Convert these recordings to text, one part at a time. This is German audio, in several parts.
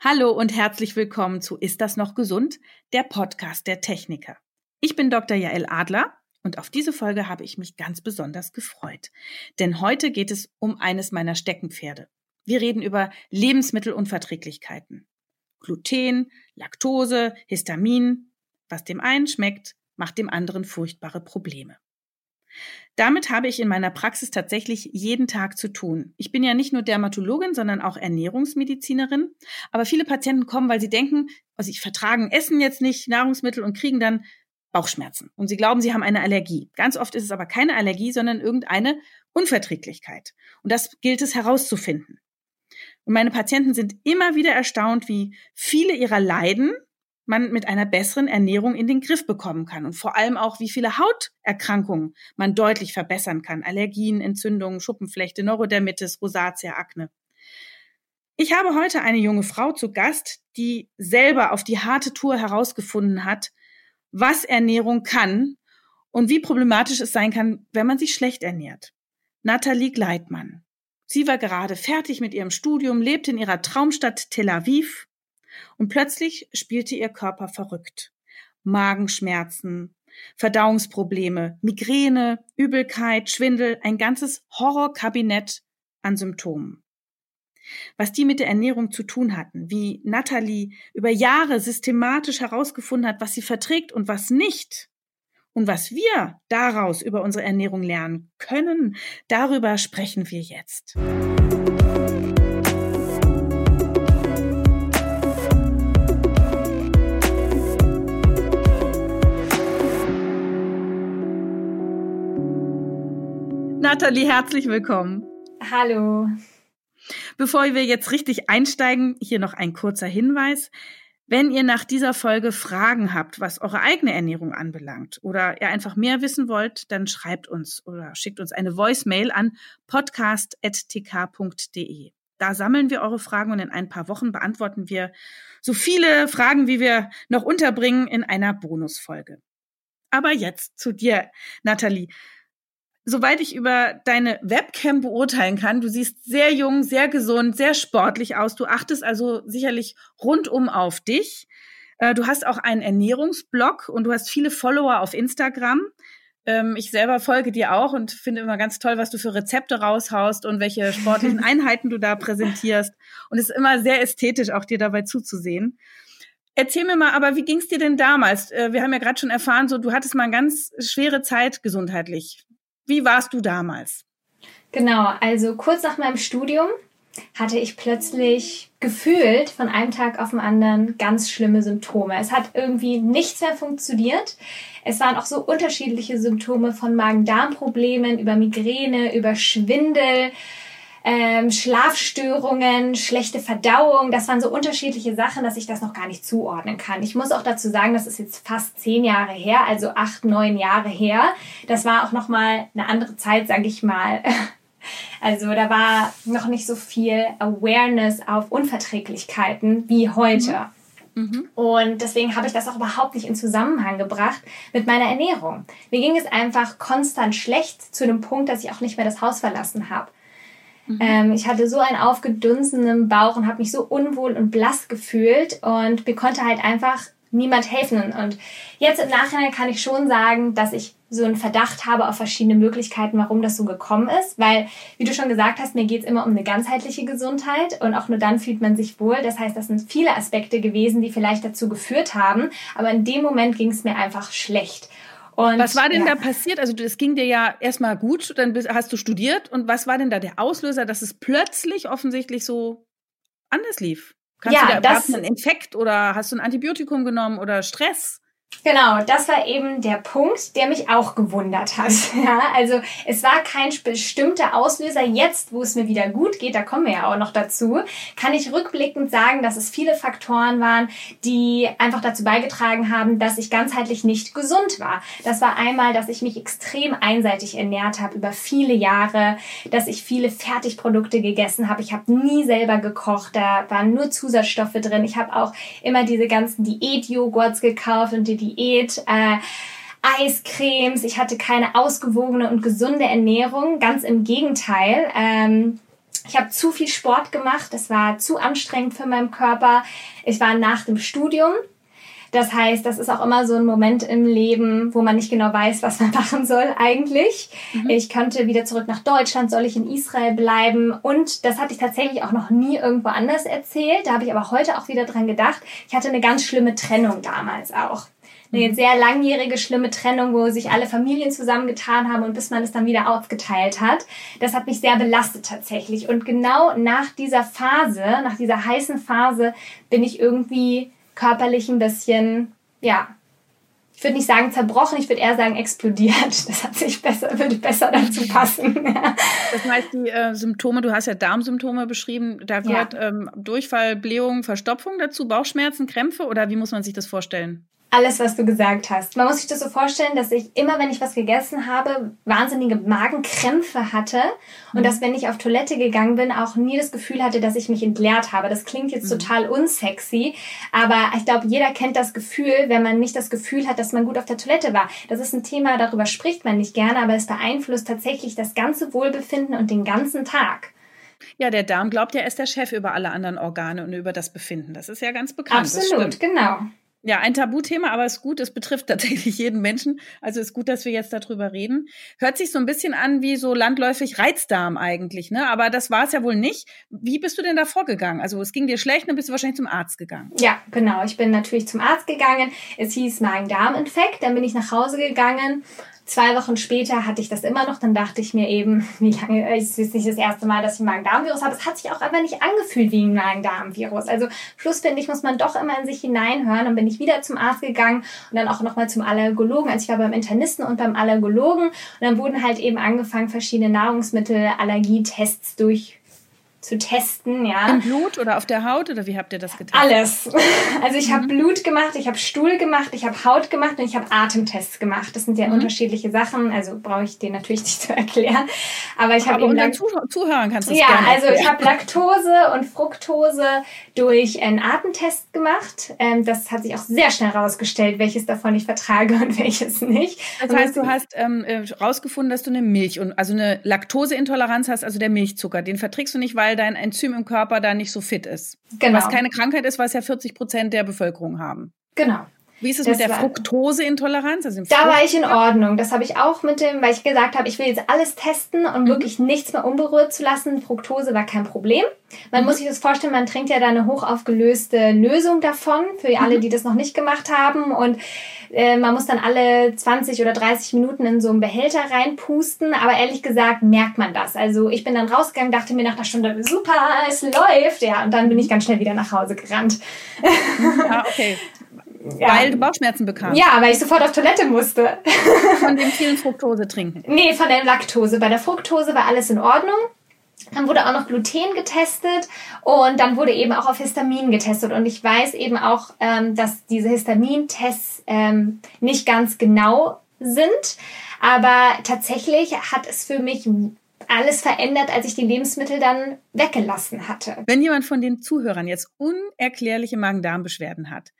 Hallo und herzlich willkommen zu Ist das noch gesund? Der Podcast der Techniker. Ich bin Dr. Jael Adler und auf diese Folge habe ich mich ganz besonders gefreut. Denn heute geht es um eines meiner Steckenpferde. Wir reden über Lebensmittelunverträglichkeiten. Gluten, Laktose, Histamin. Was dem einen schmeckt, macht dem anderen furchtbare Probleme. Damit habe ich in meiner Praxis tatsächlich jeden Tag zu tun. Ich bin ja nicht nur Dermatologin, sondern auch Ernährungsmedizinerin. Aber viele Patienten kommen, weil sie denken, also sie vertragen Essen jetzt nicht, Nahrungsmittel und kriegen dann Bauchschmerzen. Und sie glauben, sie haben eine Allergie. Ganz oft ist es aber keine Allergie, sondern irgendeine Unverträglichkeit. Und das gilt es herauszufinden. Und meine Patienten sind immer wieder erstaunt, wie viele ihrer Leiden man mit einer besseren Ernährung in den Griff bekommen kann und vor allem auch, wie viele Hauterkrankungen man deutlich verbessern kann. Allergien, Entzündungen, Schuppenflechte, Neurodermitis, Rosatia, Akne. Ich habe heute eine junge Frau zu Gast, die selber auf die harte Tour herausgefunden hat, was Ernährung kann und wie problematisch es sein kann, wenn man sich schlecht ernährt. Nathalie Gleitmann. Sie war gerade fertig mit ihrem Studium, lebt in ihrer Traumstadt Tel Aviv und plötzlich spielte ihr Körper verrückt. Magenschmerzen, Verdauungsprobleme, Migräne, Übelkeit, Schwindel, ein ganzes Horrorkabinett an Symptomen. Was die mit der Ernährung zu tun hatten, wie Natalie über Jahre systematisch herausgefunden hat, was sie verträgt und was nicht, und was wir daraus über unsere Ernährung lernen können, darüber sprechen wir jetzt. Nathalie, herzlich willkommen. Hallo. Bevor wir jetzt richtig einsteigen, hier noch ein kurzer Hinweis. Wenn ihr nach dieser Folge Fragen habt, was eure eigene Ernährung anbelangt oder ihr einfach mehr wissen wollt, dann schreibt uns oder schickt uns eine Voicemail an podcast.tk.de. Da sammeln wir eure Fragen und in ein paar Wochen beantworten wir so viele Fragen, wie wir noch unterbringen in einer Bonusfolge. Aber jetzt zu dir, Nathalie soweit ich über deine Webcam beurteilen kann, du siehst sehr jung, sehr gesund, sehr sportlich aus. Du achtest also sicherlich rundum auf dich. Äh, du hast auch einen Ernährungsblog und du hast viele Follower auf Instagram. Ähm, ich selber folge dir auch und finde immer ganz toll, was du für Rezepte raushaust und welche sportlichen Einheiten du da präsentierst. Und es ist immer sehr ästhetisch, auch dir dabei zuzusehen. Erzähl mir mal, aber wie ging es dir denn damals? Äh, wir haben ja gerade schon erfahren, so du hattest mal eine ganz schwere Zeit gesundheitlich. Wie warst du damals? Genau, also kurz nach meinem Studium hatte ich plötzlich gefühlt von einem Tag auf den anderen ganz schlimme Symptome. Es hat irgendwie nichts mehr funktioniert. Es waren auch so unterschiedliche Symptome von Magen-Darm-Problemen über Migräne, über Schwindel, ähm, Schlafstörungen, schlechte Verdauung. Das waren so unterschiedliche Sachen, dass ich das noch gar nicht zuordnen kann. Ich muss auch dazu sagen, das ist jetzt fast zehn Jahre her, also acht, neun Jahre her. Das war auch noch mal eine andere Zeit, sage ich mal. Also da war noch nicht so viel Awareness auf Unverträglichkeiten wie heute. Mhm. mhm. Und deswegen habe ich das auch überhaupt nicht in Zusammenhang gebracht mit meiner Ernährung. Mir ging es einfach konstant schlecht zu dem Punkt, dass ich auch nicht mehr das Haus verlassen habe. Mhm. Ähm, ich hatte so einen aufgedunsenen Bauch und habe mich so unwohl und blass gefühlt und mir konnte halt einfach niemand helfen. Und jetzt im Nachhinein kann ich schon sagen, dass ich so einen Verdacht habe auf verschiedene Möglichkeiten, warum das so gekommen ist. Weil, wie du schon gesagt hast, mir geht es immer um eine ganzheitliche Gesundheit und auch nur dann fühlt man sich wohl. Das heißt, das sind viele Aspekte gewesen, die vielleicht dazu geführt haben. Aber in dem Moment ging es mir einfach schlecht. Und, was war denn ja. da passiert? Also es ging dir ja erstmal gut, dann hast du studiert und was war denn da der Auslöser, dass es plötzlich offensichtlich so anders lief? Kannst ja, du da das, einen Infekt oder hast du ein Antibiotikum genommen oder Stress? Genau, das war eben der Punkt, der mich auch gewundert hat. Ja, also es war kein bestimmter Auslöser. Jetzt, wo es mir wieder gut geht, da kommen wir ja auch noch dazu, kann ich rückblickend sagen, dass es viele Faktoren waren, die einfach dazu beigetragen haben, dass ich ganzheitlich nicht gesund war. Das war einmal, dass ich mich extrem einseitig ernährt habe über viele Jahre, dass ich viele Fertigprodukte gegessen habe. Ich habe nie selber gekocht, da waren nur Zusatzstoffe drin. Ich habe auch immer diese ganzen Diät-Joghurts gekauft und die Diät, äh, Eiscremes, ich hatte keine ausgewogene und gesunde Ernährung, ganz im Gegenteil. Ähm, Ich habe zu viel Sport gemacht, es war zu anstrengend für meinen Körper. Ich war nach dem Studium. Das heißt, das ist auch immer so ein Moment im Leben, wo man nicht genau weiß, was man machen soll eigentlich. Mhm. Ich könnte wieder zurück nach Deutschland, soll ich in Israel bleiben? Und das hatte ich tatsächlich auch noch nie irgendwo anders erzählt. Da habe ich aber heute auch wieder dran gedacht. Ich hatte eine ganz schlimme Trennung damals auch eine sehr langjährige, schlimme Trennung, wo sich alle Familien zusammengetan haben und bis man es dann wieder aufgeteilt hat. Das hat mich sehr belastet tatsächlich. Und genau nach dieser Phase, nach dieser heißen Phase, bin ich irgendwie körperlich ein bisschen, ja, ich würde nicht sagen zerbrochen, ich würde eher sagen explodiert. Das hat sich besser, würde besser dazu passen. das heißt, die äh, Symptome, du hast ja Darmsymptome beschrieben, da gehört ja. ähm, Durchfall, Blähung, Verstopfung dazu, Bauchschmerzen, Krämpfe oder wie muss man sich das vorstellen? Alles, was du gesagt hast. Man muss sich das so vorstellen, dass ich immer, wenn ich was gegessen habe, wahnsinnige Magenkrämpfe hatte und mhm. dass, wenn ich auf Toilette gegangen bin, auch nie das Gefühl hatte, dass ich mich entleert habe. Das klingt jetzt mhm. total unsexy, aber ich glaube, jeder kennt das Gefühl, wenn man nicht das Gefühl hat, dass man gut auf der Toilette war. Das ist ein Thema, darüber spricht man nicht gerne, aber es beeinflusst tatsächlich das ganze Wohlbefinden und den ganzen Tag. Ja, der Darm glaubt ja, er ist der Chef über alle anderen Organe und über das Befinden. Das ist ja ganz bekannt. Absolut, genau. Ja, ein Tabuthema, aber es ist gut, es betrifft tatsächlich jeden Menschen. Also ist gut, dass wir jetzt darüber reden. Hört sich so ein bisschen an wie so landläufig Reizdarm eigentlich, ne? Aber das war es ja wohl nicht. Wie bist du denn da vorgegangen? Also es ging dir schlecht, dann bist du wahrscheinlich zum Arzt gegangen. Ja, genau. Ich bin natürlich zum Arzt gegangen. Es hieß Magen-Darm-Infekt. Dann bin ich nach Hause gegangen Zwei Wochen später hatte ich das immer noch. Dann dachte ich mir eben, wie lange, es ist nicht das erste Mal, dass ich ein Magen-Darm-Virus habe. Es hat sich auch einfach nicht angefühlt wie ein Magen-Darm-Virus. Also Schluss finde ich, muss man doch immer in sich hineinhören. Und bin ich wieder zum Arzt gegangen und dann auch nochmal zum Allergologen. Also ich war beim Internisten und beim Allergologen. Und dann wurden halt eben angefangen, verschiedene Nahrungsmittel-Allergietests durch zu testen, ja. Im Blut oder auf der Haut oder wie habt ihr das getan? Alles. Also ich mhm. habe Blut gemacht, ich habe Stuhl gemacht, ich habe Haut gemacht und ich habe Atemtests gemacht. Das sind ja mhm. unterschiedliche Sachen, also brauche ich dir natürlich nicht zu erklären. Aber ich habe eben unseren Zuh Zuhörern kannst du Ja, also ich habe Laktose und Fructose durch einen Atemtest gemacht. Ähm, das hat sich auch sehr schnell herausgestellt, welches davon ich vertrage und welches nicht. Das heißt, du hast ähm, äh, dass du eine Milch und also eine Laktoseintoleranz hast, also der Milchzucker, den verträgst du nicht, weil dein Enzym im Körper da nicht so fit ist. Genau. Was keine Krankheit ist, was ja 40 Prozent der Bevölkerung haben. Genau. Wie ist es das mit der Fructoseintoleranz? Also da war ich in Ordnung. Das habe ich auch mit dem, weil ich gesagt habe, ich will jetzt alles testen und mhm. wirklich nichts mehr unberührt zu lassen. Fructose war kein Problem. Man mhm. muss sich das vorstellen, man trinkt ja da eine hochaufgelöste Lösung davon, für alle, mhm. die das noch nicht gemacht haben. Und äh, man muss dann alle 20 oder 30 Minuten in so einen Behälter reinpusten. Aber ehrlich gesagt merkt man das. Also ich bin dann rausgegangen, dachte mir nach einer Stunde, super, es läuft. Ja, und dann bin ich ganz schnell wieder nach Hause gerannt. Ah, okay. Ja. Weil du Bauchschmerzen bekamst. Ja, weil ich sofort auf Toilette musste. Von dem vielen Fructose trinken. Nee, von der Laktose. Bei der Fructose war alles in Ordnung. Dann wurde auch noch Gluten getestet und dann wurde eben auch auf Histamin getestet. Und ich weiß eben auch, ähm, dass diese Histamintests ähm, nicht ganz genau sind. Aber tatsächlich hat es für mich alles verändert, als ich die Lebensmittel dann weggelassen hatte. Wenn jemand von den Zuhörern jetzt unerklärliche Magen-Darm-Beschwerden hat,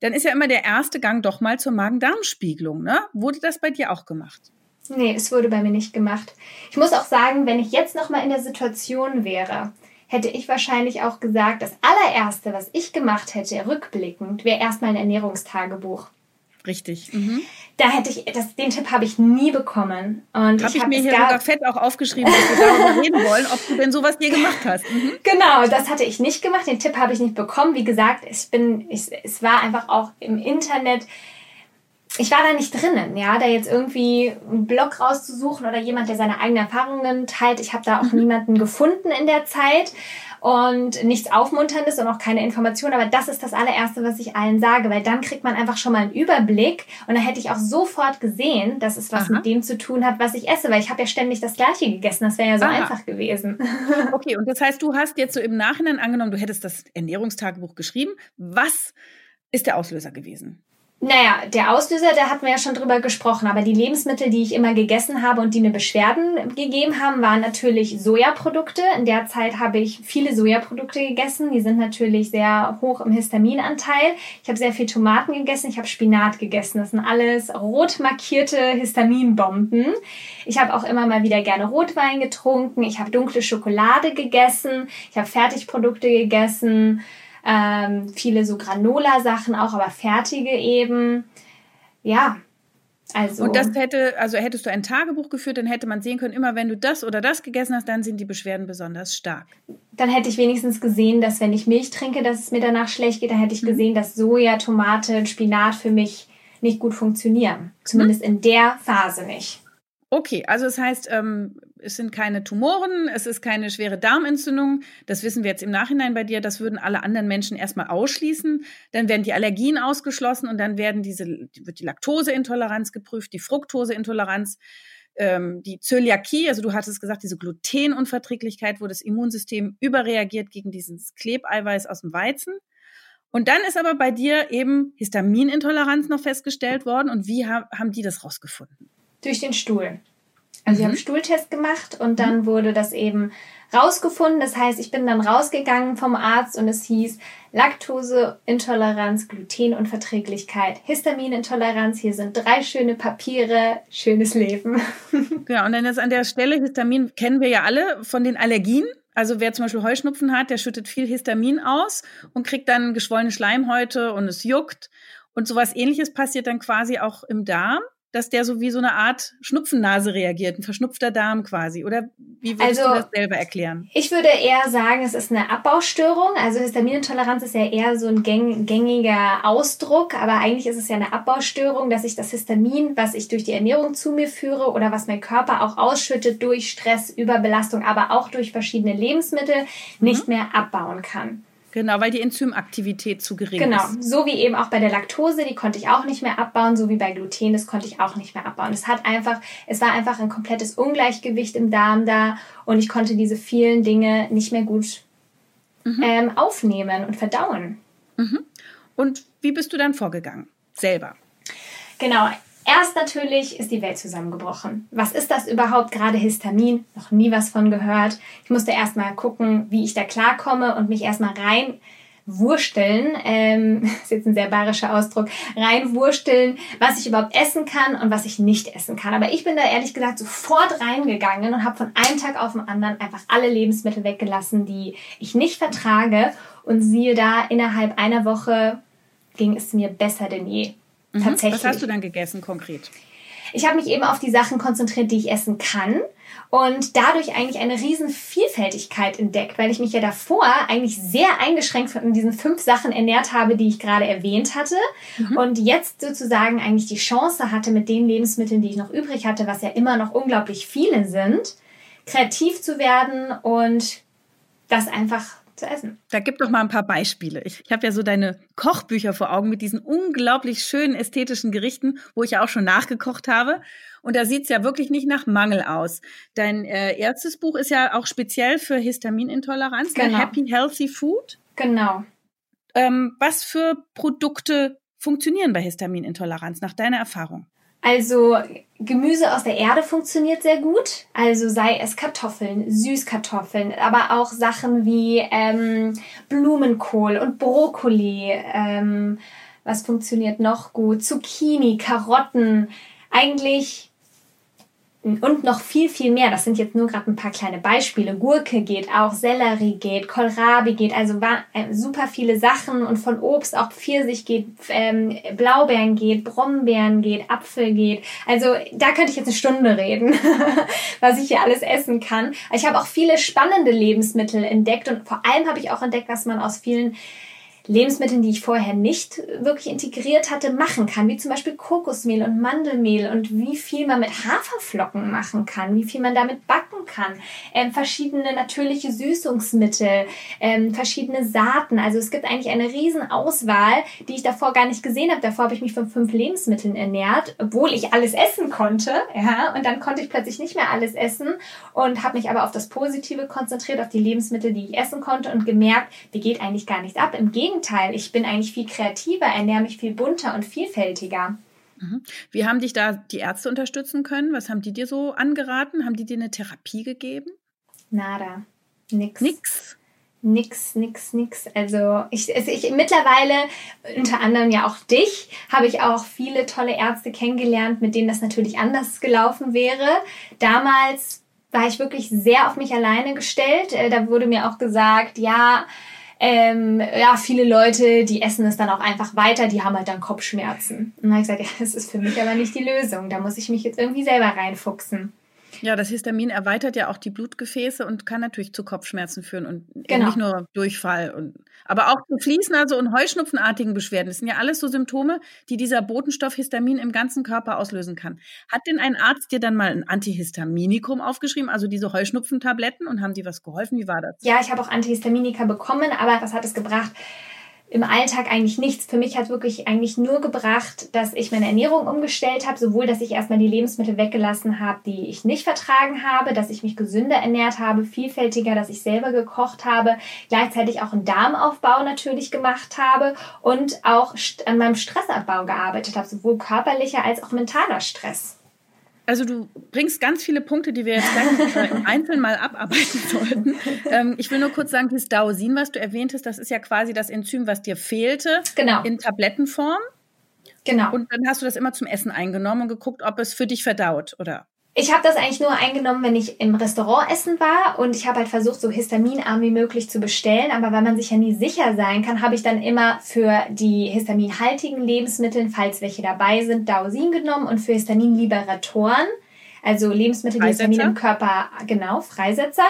dann ist ja immer der erste Gang doch mal zur Magen-Darm-Spiegelung. Ne? Wurde das bei dir auch gemacht? Nee, es wurde bei mir nicht gemacht. Ich muss auch sagen, wenn ich jetzt noch mal in der Situation wäre, hätte ich wahrscheinlich auch gesagt, das allererste, was ich gemacht hätte, rückblickend, wäre erstmal ein Ernährungstagebuch. Richtig. Mhm. Da hätte ich, das, den Tipp habe ich nie bekommen. Und habe ich, hab mir hier sogar fett auch aufgeschrieben, dass wir darüber reden wollen, ob du denn sowas dir gemacht hast. Mhm. Genau, das hatte ich nicht gemacht. Den Tipp habe ich nicht bekommen. Wie gesagt, ich bin, ich, es war einfach auch im Internet. Ich war da nicht drinnen, ja, da jetzt irgendwie einen Blog rauszusuchen oder jemand, der seine eigenen Erfahrungen teilt. Ich habe da auch mhm. niemanden gefunden in der Zeit und nichts Aufmunterndes und auch keine Information. Aber das ist das allererste, was ich allen sage, weil dann kriegt man einfach schon mal einen Überblick und dann hätte ich auch sofort gesehen, dass es was Aha. mit dem zu tun hat, was ich esse, weil ich habe ja ständig das Gleiche gegessen. Das wäre ja so Aha. einfach gewesen. Okay, und das heißt, du hast jetzt so im Nachhinein angenommen, du hättest das Ernährungstagebuch geschrieben. Was ist der Auslöser gewesen? Naja, der Auslöser, da hatten wir ja schon drüber gesprochen, aber die Lebensmittel, die ich immer gegessen habe und die mir Beschwerden gegeben haben, waren natürlich Sojaprodukte. In der Zeit habe ich viele Sojaprodukte gegessen. Die sind natürlich sehr hoch im Histaminanteil. Ich habe sehr viel Tomaten gegessen, ich habe Spinat gegessen. Das sind alles rot markierte Histaminbomben. Ich habe auch immer mal wieder gerne Rotwein getrunken. Ich habe dunkle Schokolade gegessen. Ich habe Fertigprodukte gegessen ähm, viele so Granola-Sachen auch, aber fertige eben. Ja, also. Und das hätte, also hättest du ein Tagebuch geführt, dann hätte man sehen können, immer wenn du das oder das gegessen hast, dann sind die Beschwerden besonders stark. Dann hätte ich wenigstens gesehen, dass wenn ich Milch trinke, dass es mir danach schlecht geht. Dann hätte ich mhm. gesehen, dass Soja, Tomate, Spinat für mich nicht gut funktionieren. Zumindest mhm. in der Phase nicht. Okay, also das heißt, ähm, es sind keine Tumoren, es ist keine schwere Darmentzündung. Das wissen wir jetzt im Nachhinein bei dir. Das würden alle anderen Menschen erstmal ausschließen. Dann werden die Allergien ausgeschlossen und dann werden diese, wird die Laktoseintoleranz geprüft, die Fructoseintoleranz, ähm, die Zöliakie, also du hattest gesagt, diese Glutenunverträglichkeit, wo das Immunsystem überreagiert gegen dieses Klebeiweiß aus dem Weizen. Und dann ist aber bei dir eben Histaminintoleranz noch festgestellt worden. Und wie haben die das rausgefunden? Durch den Stuhl. Also mhm. ich habe einen Stuhltest gemacht und dann mhm. wurde das eben rausgefunden. Das heißt, ich bin dann rausgegangen vom Arzt und es hieß Laktoseintoleranz, Glutenunverträglichkeit, Histaminintoleranz. Hier sind drei schöne Papiere, schönes Leben. Genau, und dann ist an der Stelle, Histamin kennen wir ja alle von den Allergien. Also wer zum Beispiel Heuschnupfen hat, der schüttet viel Histamin aus und kriegt dann geschwollene Schleimhäute und es juckt. Und sowas ähnliches passiert dann quasi auch im Darm dass der so wie so eine Art Schnupfennase reagiert, ein verschnupfter Darm quasi? Oder wie würdest also, du das selber erklären? Ich würde eher sagen, es ist eine Abbaustörung. Also Histaminintoleranz ist ja eher so ein gängiger Ausdruck, aber eigentlich ist es ja eine Abbaustörung, dass ich das Histamin, was ich durch die Ernährung zu mir führe oder was mein Körper auch ausschüttet durch Stress, Überbelastung, aber auch durch verschiedene Lebensmittel, mhm. nicht mehr abbauen kann. Genau, weil die Enzymaktivität zu gering genau. ist. Genau, so wie eben auch bei der Laktose, die konnte ich auch nicht mehr abbauen, so wie bei Gluten, das konnte ich auch nicht mehr abbauen. Es hat einfach, es war einfach ein komplettes Ungleichgewicht im Darm da und ich konnte diese vielen Dinge nicht mehr gut mhm. ähm, aufnehmen und verdauen. Mhm. Und wie bist du dann vorgegangen? Selber? Genau, Erst natürlich ist die Welt zusammengebrochen. Was ist das überhaupt? Gerade Histamin, noch nie was von gehört. Ich musste erstmal gucken, wie ich da klarkomme und mich erstmal rein wursteln, ähm, ist jetzt ein sehr bayerischer Ausdruck, reinwursteln, was ich überhaupt essen kann und was ich nicht essen kann. Aber ich bin da ehrlich gesagt sofort reingegangen und habe von einem Tag auf den anderen einfach alle Lebensmittel weggelassen, die ich nicht vertrage. Und siehe da, innerhalb einer Woche ging es mir besser denn je. Mhm. Tatsächlich. Was hast du dann gegessen konkret? Ich habe mich eben auf die Sachen konzentriert, die ich essen kann und dadurch eigentlich eine riesen Vielfältigkeit entdeckt, weil ich mich ja davor eigentlich sehr eingeschränkt von diesen fünf Sachen ernährt habe, die ich gerade erwähnt hatte mhm. und jetzt sozusagen eigentlich die Chance hatte mit den Lebensmitteln, die ich noch übrig hatte, was ja immer noch unglaublich viele sind, kreativ zu werden und das einfach zu essen. Da gib doch mal ein paar Beispiele. Ich, ich habe ja so deine Kochbücher vor Augen mit diesen unglaublich schönen ästhetischen Gerichten, wo ich ja auch schon nachgekocht habe. Und da sieht es ja wirklich nicht nach Mangel aus. Dein äh, erstes Buch ist ja auch speziell für Histaminintoleranz, genau. Happy Healthy Food. Genau. Ähm, was für Produkte funktionieren bei Histaminintoleranz nach deiner Erfahrung? Also Gemüse aus der Erde funktioniert sehr gut. Also sei es Kartoffeln, Süßkartoffeln, aber auch Sachen wie ähm, Blumenkohl und Brokkoli. Ähm, was funktioniert noch gut? Zucchini, Karotten. Eigentlich und noch viel, viel mehr. Das sind jetzt nur gerade ein paar kleine Beispiele. Gurke geht auch, Sellerie geht, Kohlrabi geht, also äh, super viele Sachen und von Obst auch Pfirsich geht, ähm, Blaubeeren geht, Brombeeren geht, Apfel geht. Also da könnte ich jetzt eine Stunde reden, was ich hier alles essen kann. Ich habe auch viele spannende Lebensmittel entdeckt und vor allem habe ich auch entdeckt, dass man aus vielen Lebensmitteln, die ich vorher nicht wirklich integriert hatte, machen kann, wie zum Beispiel Kokosmehl und Mandelmehl und wie viel man mit Haferflocken machen kann, wie viel man damit backen kann, ähm, verschiedene natürliche Süßungsmittel, ähm, verschiedene Saaten. Also es gibt eigentlich eine riesen Auswahl, die ich davor gar nicht gesehen habe. Davor habe ich mich von fünf Lebensmitteln ernährt, obwohl ich alles essen konnte. Ja, und dann konnte ich plötzlich nicht mehr alles essen und habe mich aber auf das Positive konzentriert, auf die Lebensmittel, die ich essen konnte und gemerkt, mir geht eigentlich gar nichts ab. Im Gegenteil, Gegenteil. Ich bin eigentlich viel kreativer, ernähre mich viel bunter und vielfältiger. Mhm. Wie haben dich da die Ärzte unterstützen können? Was haben die dir so angeraten? Haben die dir eine Therapie gegeben? Nada. Nix. Nix. Nix, nix, nix. Also ich, also ich mittlerweile, unter anderem ja auch dich, habe ich auch viele tolle Ärzte kennengelernt, mit denen das natürlich anders gelaufen wäre. Damals war ich wirklich sehr auf mich alleine gestellt. Äh, da wurde mir auch gesagt, ja, ähm, ja, viele Leute, die essen es dann auch einfach weiter, die haben halt dann Kopfschmerzen. Und dann habe ich gesagt, ja, das ist für mich aber nicht die Lösung. Da muss ich mich jetzt irgendwie selber reinfuchsen. Ja, das Histamin erweitert ja auch die Blutgefäße und kann natürlich zu Kopfschmerzen führen und genau. nicht nur Durchfall und aber auch zu Fließnase und Heuschnupfenartigen Beschwerden. Das sind ja alles so Symptome, die dieser Botenstoff Histamin im ganzen Körper auslösen kann. Hat denn ein Arzt dir dann mal ein Antihistaminikum aufgeschrieben, also diese Heuschnupfentabletten und haben die was geholfen? Wie war das? Ja, ich habe auch Antihistaminika bekommen, aber was hat es gebracht? Im Alltag eigentlich nichts. Für mich hat wirklich eigentlich nur gebracht, dass ich meine Ernährung umgestellt habe, sowohl, dass ich erstmal die Lebensmittel weggelassen habe, die ich nicht vertragen habe, dass ich mich gesünder ernährt habe, vielfältiger, dass ich selber gekocht habe, gleichzeitig auch einen Darmaufbau natürlich gemacht habe und auch an meinem Stressabbau gearbeitet habe, sowohl körperlicher als auch mentaler Stress. Also du bringst ganz viele Punkte, die wir jetzt gleich im Einzelnen mal abarbeiten sollten. Ähm, ich will nur kurz sagen, dieses Dausin, was du erwähnt hast, das ist ja quasi das Enzym, was dir fehlte, genau. in Tablettenform. Genau. Und dann hast du das immer zum Essen eingenommen und geguckt, ob es für dich verdaut, oder? Ich habe das eigentlich nur eingenommen, wenn ich im Restaurant essen war und ich habe halt versucht, so histaminarm wie möglich zu bestellen. Aber weil man sich ja nie sicher sein kann, habe ich dann immer für die histaminhaltigen Lebensmittel, falls welche dabei sind, Dausin genommen und für Histaminliberatoren, also Lebensmittel, die Histamin im Körper, genau, Freisetzer,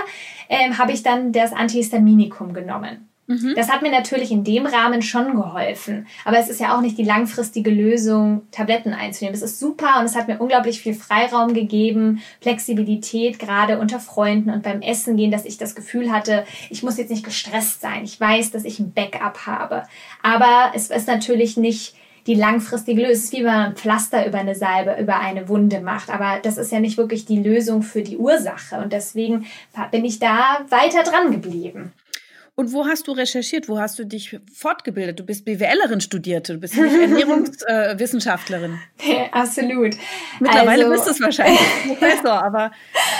ähm, habe ich dann das Antihistaminikum genommen. Mhm. Das hat mir natürlich in dem Rahmen schon geholfen. Aber es ist ja auch nicht die langfristige Lösung, Tabletten einzunehmen. Das ist super und es hat mir unglaublich viel Freiraum gegeben, Flexibilität, gerade unter Freunden und beim Essen gehen, dass ich das Gefühl hatte, ich muss jetzt nicht gestresst sein. Ich weiß, dass ich ein Backup habe. Aber es ist natürlich nicht die langfristige Lösung. Es ist wie wenn man ein Pflaster über eine Salbe, über eine Wunde macht. Aber das ist ja nicht wirklich die Lösung für die Ursache. Und deswegen bin ich da weiter dran geblieben. Und wo hast du recherchiert? Wo hast du dich fortgebildet? Du bist BWLerin studierte, du bist nicht Ernährungswissenschaftlerin. Äh, Absolut. Mittlerweile also, bist du es wahrscheinlich Professor, aber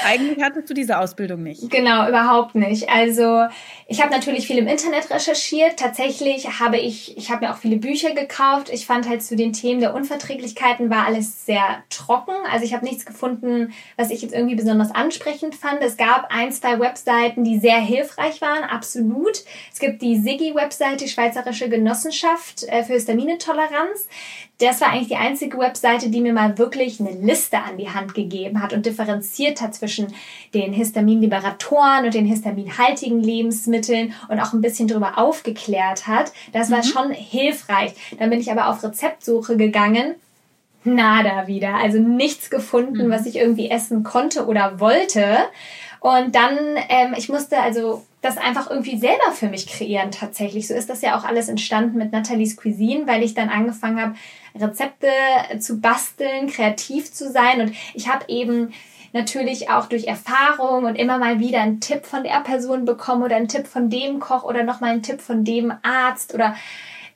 eigentlich hattest du diese Ausbildung nicht. Genau, überhaupt nicht. Also ich habe natürlich viel im Internet recherchiert. Tatsächlich habe ich, ich habe mir auch viele Bücher gekauft. Ich fand halt zu den Themen der Unverträglichkeiten war alles sehr trocken. Also ich habe nichts gefunden, was ich jetzt irgendwie besonders ansprechend fand. Es gab ein, zwei Webseiten, die sehr hilfreich waren, absolut gut. Es gibt die SIGI-Webseite, die Schweizerische Genossenschaft äh, für Histaminintoleranz. Das war eigentlich die einzige Webseite, die mir mal wirklich eine Liste an die Hand gegeben hat und differenziert hat zwischen den Histaminliberatoren und den histaminhaltigen Lebensmitteln und auch ein bisschen darüber aufgeklärt hat. Das war mhm. schon hilfreich. Dann bin ich aber auf Rezeptsuche gegangen nada wieder. Also nichts gefunden, mhm. was ich irgendwie essen konnte oder wollte. Und dann, ähm, ich musste also das einfach irgendwie selber für mich kreieren tatsächlich. So ist das ja auch alles entstanden mit Nathalies Cuisine, weil ich dann angefangen habe, Rezepte zu basteln, kreativ zu sein. Und ich habe eben natürlich auch durch Erfahrung und immer mal wieder einen Tipp von der Person bekommen oder einen Tipp von dem Koch oder nochmal einen Tipp von dem Arzt oder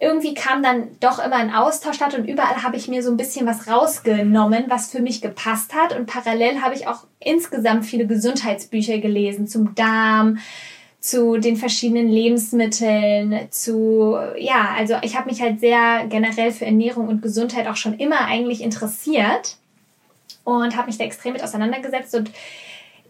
irgendwie kam dann doch immer ein Austausch statt und überall habe ich mir so ein bisschen was rausgenommen, was für mich gepasst hat. Und parallel habe ich auch insgesamt viele Gesundheitsbücher gelesen zum Darm, zu den verschiedenen Lebensmitteln, zu, ja, also ich habe mich halt sehr generell für Ernährung und Gesundheit auch schon immer eigentlich interessiert und habe mich da extrem mit auseinandergesetzt und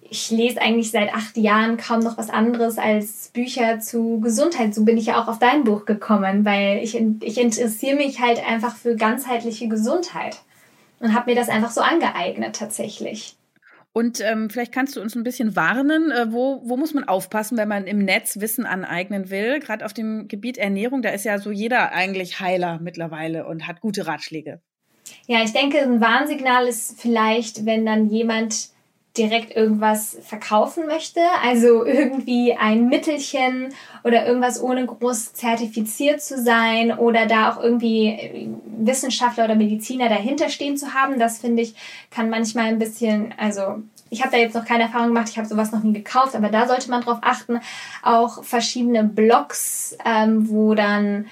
ich lese eigentlich seit acht Jahren kaum noch was anderes als Bücher zu Gesundheit. So bin ich ja auch auf dein Buch gekommen, weil ich, ich interessiere mich halt einfach für ganzheitliche Gesundheit und habe mir das einfach so angeeignet tatsächlich. Und ähm, vielleicht kannst du uns ein bisschen warnen, äh, wo, wo muss man aufpassen, wenn man im Netz Wissen aneignen will? Gerade auf dem Gebiet Ernährung, da ist ja so jeder eigentlich Heiler mittlerweile und hat gute Ratschläge. Ja, ich denke, ein Warnsignal ist vielleicht, wenn dann jemand direkt irgendwas verkaufen möchte, also irgendwie ein Mittelchen oder irgendwas ohne groß zertifiziert zu sein oder da auch irgendwie Wissenschaftler oder Mediziner dahinter stehen zu haben, das finde ich kann manchmal ein bisschen also ich habe da jetzt noch keine Erfahrung gemacht, ich habe sowas noch nie gekauft, aber da sollte man drauf achten. Auch verschiedene Blogs, ähm, wo dann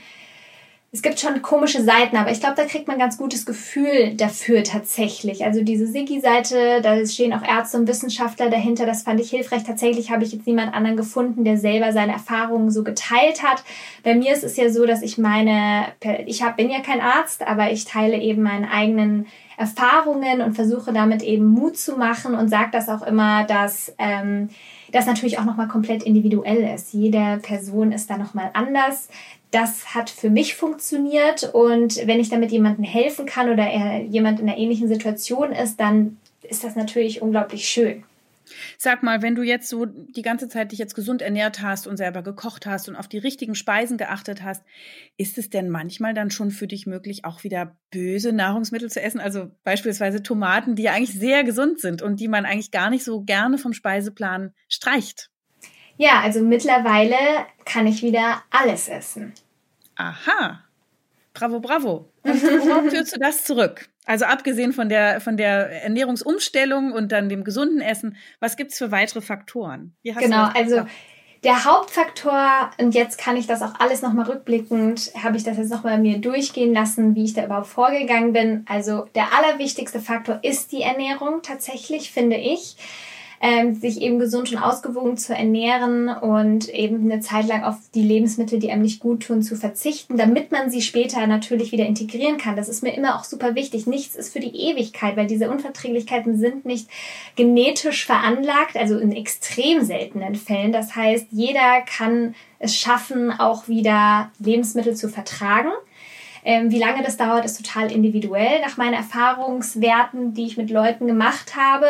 es gibt schon komische Seiten, aber ich glaube, da kriegt man ganz gutes Gefühl dafür tatsächlich. Also diese Sigi-Seite, da stehen auch Ärzte und Wissenschaftler dahinter, das fand ich hilfreich. Tatsächlich habe ich jetzt niemand anderen gefunden, der selber seine Erfahrungen so geteilt hat. Bei mir ist es ja so, dass ich meine, ich hab, bin ja kein Arzt, aber ich teile eben meine eigenen Erfahrungen und versuche damit eben Mut zu machen und sage das auch immer, dass ähm, das natürlich auch nochmal komplett individuell ist. Jede Person ist da nochmal anders das hat für mich funktioniert und wenn ich damit jemandem helfen kann oder er jemand in einer ähnlichen Situation ist, dann ist das natürlich unglaublich schön. Sag mal, wenn du jetzt so die ganze Zeit dich jetzt gesund ernährt hast und selber gekocht hast und auf die richtigen Speisen geachtet hast, ist es denn manchmal dann schon für dich möglich, auch wieder böse Nahrungsmittel zu essen? Also beispielsweise Tomaten, die ja eigentlich sehr gesund sind und die man eigentlich gar nicht so gerne vom Speiseplan streicht. Ja, also mittlerweile kann ich wieder alles essen. Aha. Bravo, bravo. Und worauf führst du das zurück? Also abgesehen von der, von der Ernährungsumstellung und dann dem gesunden Essen, was gibt es für weitere Faktoren? genau, also der Hauptfaktor, und jetzt kann ich das auch alles nochmal rückblickend, habe ich das jetzt nochmal mir durchgehen lassen, wie ich da überhaupt vorgegangen bin. Also der allerwichtigste Faktor ist die Ernährung tatsächlich, finde ich ähm, sich eben gesund und ausgewogen zu ernähren und eben eine Zeit lang auf die Lebensmittel, die einem nicht gut tun, zu verzichten, damit man sie später natürlich wieder integrieren kann. Das ist mir immer auch super wichtig. Nichts ist für die Ewigkeit, weil diese Unverträglichkeiten sind nicht genetisch veranlagt, also in extrem seltenen Fällen. Das heißt, jeder kann es schaffen, auch wieder Lebensmittel zu vertragen. Ähm, wie lange das dauert, ist total individuell. Nach meinen Erfahrungswerten, die ich mit Leuten gemacht habe,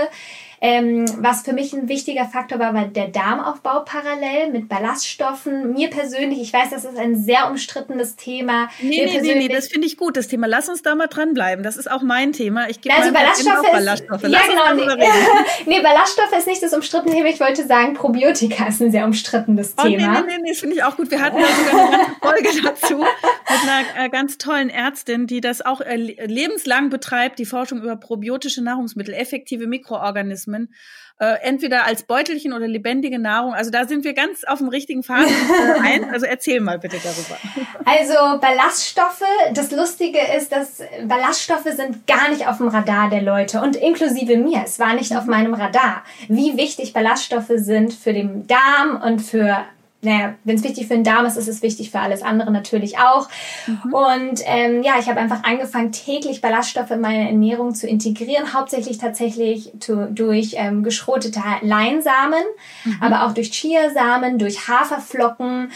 ähm, was für mich ein wichtiger Faktor war, war der Darmaufbau parallel mit Ballaststoffen. Mir persönlich, ich weiß, das ist ein sehr umstrittenes Thema. Nee, nee, nee, nee, das finde ich gut, das Thema. Lass uns da mal dranbleiben. Das ist auch mein Thema. Ich gebe also Ballaststoffe, ist, Ballaststoffe. Ja, genau. Nee, nee, Ballaststoffe ist nicht das umstrittene Thema. Ich wollte sagen, Probiotika ist ein sehr umstrittenes oh, Thema. Nee, nee, nee, das finde ich auch gut. Wir hatten ja sogar eine ganze Folge dazu mit einer äh, ganz tollen Ärztin, die das auch äh, lebenslang betreibt, die Forschung über probiotische Nahrungsmittel, effektive Mikroorganismen Organismen, äh, entweder als Beutelchen oder lebendige Nahrung. Also da sind wir ganz auf dem richtigen Pfad äh, ein. Also erzähl mal bitte darüber. Also Ballaststoffe, das Lustige ist, dass Ballaststoffe sind gar nicht auf dem Radar der Leute und inklusive mir. Es war nicht auf meinem Radar, wie wichtig Ballaststoffe sind für den Darm und für naja, wenn es wichtig für den Darm ist, ist es wichtig für alles andere natürlich auch. Mhm. Und ähm, ja, ich habe einfach angefangen, täglich Ballaststoffe in meine Ernährung zu integrieren, hauptsächlich tatsächlich to, durch ähm, geschrotete Leinsamen, mhm. aber auch durch Chiasamen, durch Haferflocken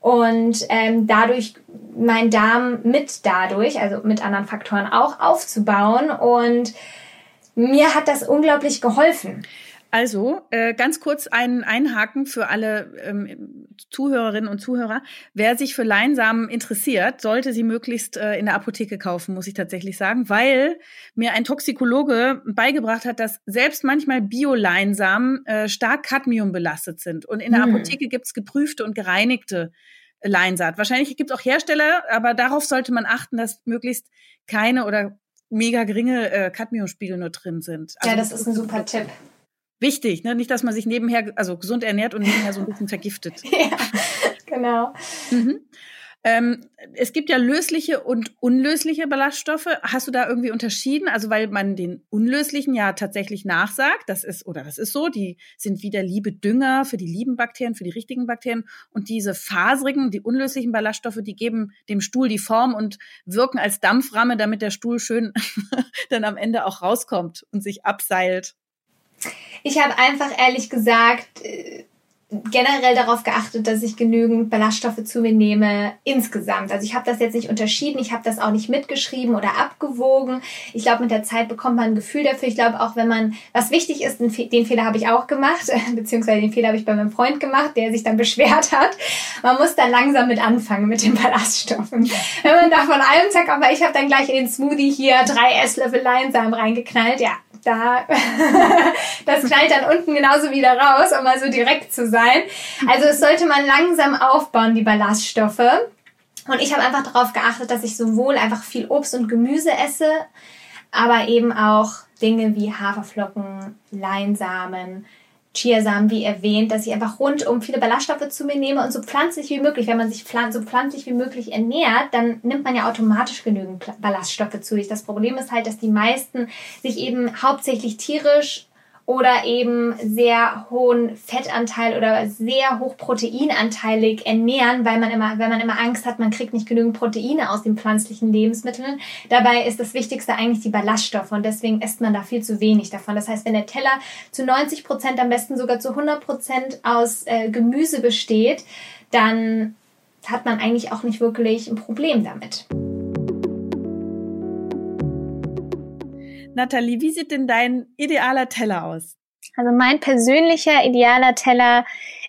und ähm, dadurch mein Darm mit dadurch, also mit anderen Faktoren auch aufzubauen. Und mir hat das unglaublich geholfen. Also, äh, ganz kurz ein Einhaken für alle ähm, Zuhörerinnen und Zuhörer. Wer sich für Leinsamen interessiert, sollte sie möglichst äh, in der Apotheke kaufen, muss ich tatsächlich sagen, weil mir ein Toxikologe beigebracht hat, dass selbst manchmal Bio-Leinsamen äh, stark Cadmium belastet sind. Und in der hm. Apotheke gibt's geprüfte und gereinigte Leinsaat. Wahrscheinlich gibt's auch Hersteller, aber darauf sollte man achten, dass möglichst keine oder mega geringe äh, Cadmiumspiegel nur drin sind. Also ja, das ist ein super Tipp wichtig, ne? Nicht, dass man sich nebenher, also gesund ernährt und nebenher so ein bisschen vergiftet. ja, genau. Mhm. Ähm, es gibt ja lösliche und unlösliche Ballaststoffe. Hast du da irgendwie unterschieden? Also weil man den unlöslichen ja tatsächlich nachsagt, das ist oder das ist so, die sind wieder liebe Dünger für die lieben Bakterien, für die richtigen Bakterien und diese faserigen, die unlöslichen Ballaststoffe, die geben dem Stuhl die Form und wirken als Dampframme, damit der Stuhl schön dann am Ende auch rauskommt und sich abseilt. Ich habe einfach ehrlich gesagt äh, generell darauf geachtet, dass ich genügend Ballaststoffe zu mir nehme insgesamt. Also ich habe das jetzt nicht unterschieden, ich habe das auch nicht mitgeschrieben oder abgewogen. Ich glaube, mit der Zeit bekommt man ein Gefühl dafür. Ich glaube auch, wenn man, was wichtig ist, den, Fehler habe ich auch gemacht, beziehungsweise den Fehler habe ich bei meinem Freund gemacht, der sich dann beschwert hat. Man muss dann langsam mit anfangen mit den Ballaststoffen. Wenn man da von einem Tag, aber ich habe dann gleich in den Smoothie hier drei Esslöffel Leinsamen reingeknallt, ja, da, das knallt dann unten genauso wieder raus, um mal so direkt zu sein. Also es sollte man langsam aufbauen, die Ballaststoffe. Und ich habe einfach darauf geachtet, dass ich sowohl einfach viel Obst und Gemüse esse, aber eben auch Dinge wie Haferflocken, Leinsamen, Chiasamen, wie erwähnt, dass ich einfach rundum viele Ballaststoffe zu mir nehme und so pflanzlich wie möglich. Wenn man sich so pflanzlich wie möglich ernährt, dann nimmt man ja automatisch genügend Ballaststoffe zu sich. Das Problem ist halt, dass die meisten sich eben hauptsächlich tierisch oder eben sehr hohen Fettanteil oder sehr hoch proteinanteilig ernähren, weil man immer, wenn man immer Angst hat, man kriegt nicht genügend Proteine aus den pflanzlichen Lebensmitteln. Dabei ist das Wichtigste eigentlich die Ballaststoffe und deswegen isst man da viel zu wenig davon. Das heißt, wenn der Teller zu 90 Prozent, am besten sogar zu 100 Prozent aus äh, Gemüse besteht, dann hat man eigentlich auch nicht wirklich ein Problem damit. Nathalie, wie sieht denn dein idealer Teller aus? Also mein persönlicher idealer Teller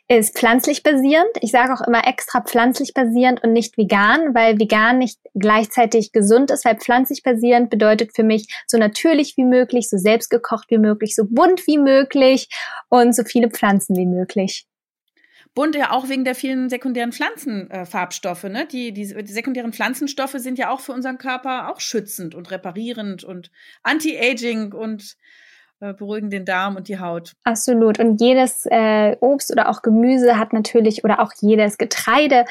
ist pflanzlich basierend. Ich sage auch immer extra pflanzlich basierend und nicht vegan, weil vegan nicht gleichzeitig gesund ist, weil pflanzlich basierend bedeutet für mich so natürlich wie möglich, so selbstgekocht wie möglich, so bunt wie möglich und so viele Pflanzen wie möglich. Bunt ja auch wegen der vielen sekundären Pflanzenfarbstoffe. Äh, ne? Die, die, die, sekundären Pflanzenstoffe sind ja auch für unseren Körper auch schützend und reparierend und anti-aging und äh, beruhigen den Darm und die Haut. Absolut. Und jedes äh, Obst oder auch Gemüse hat natürlich oder auch jedes Getreide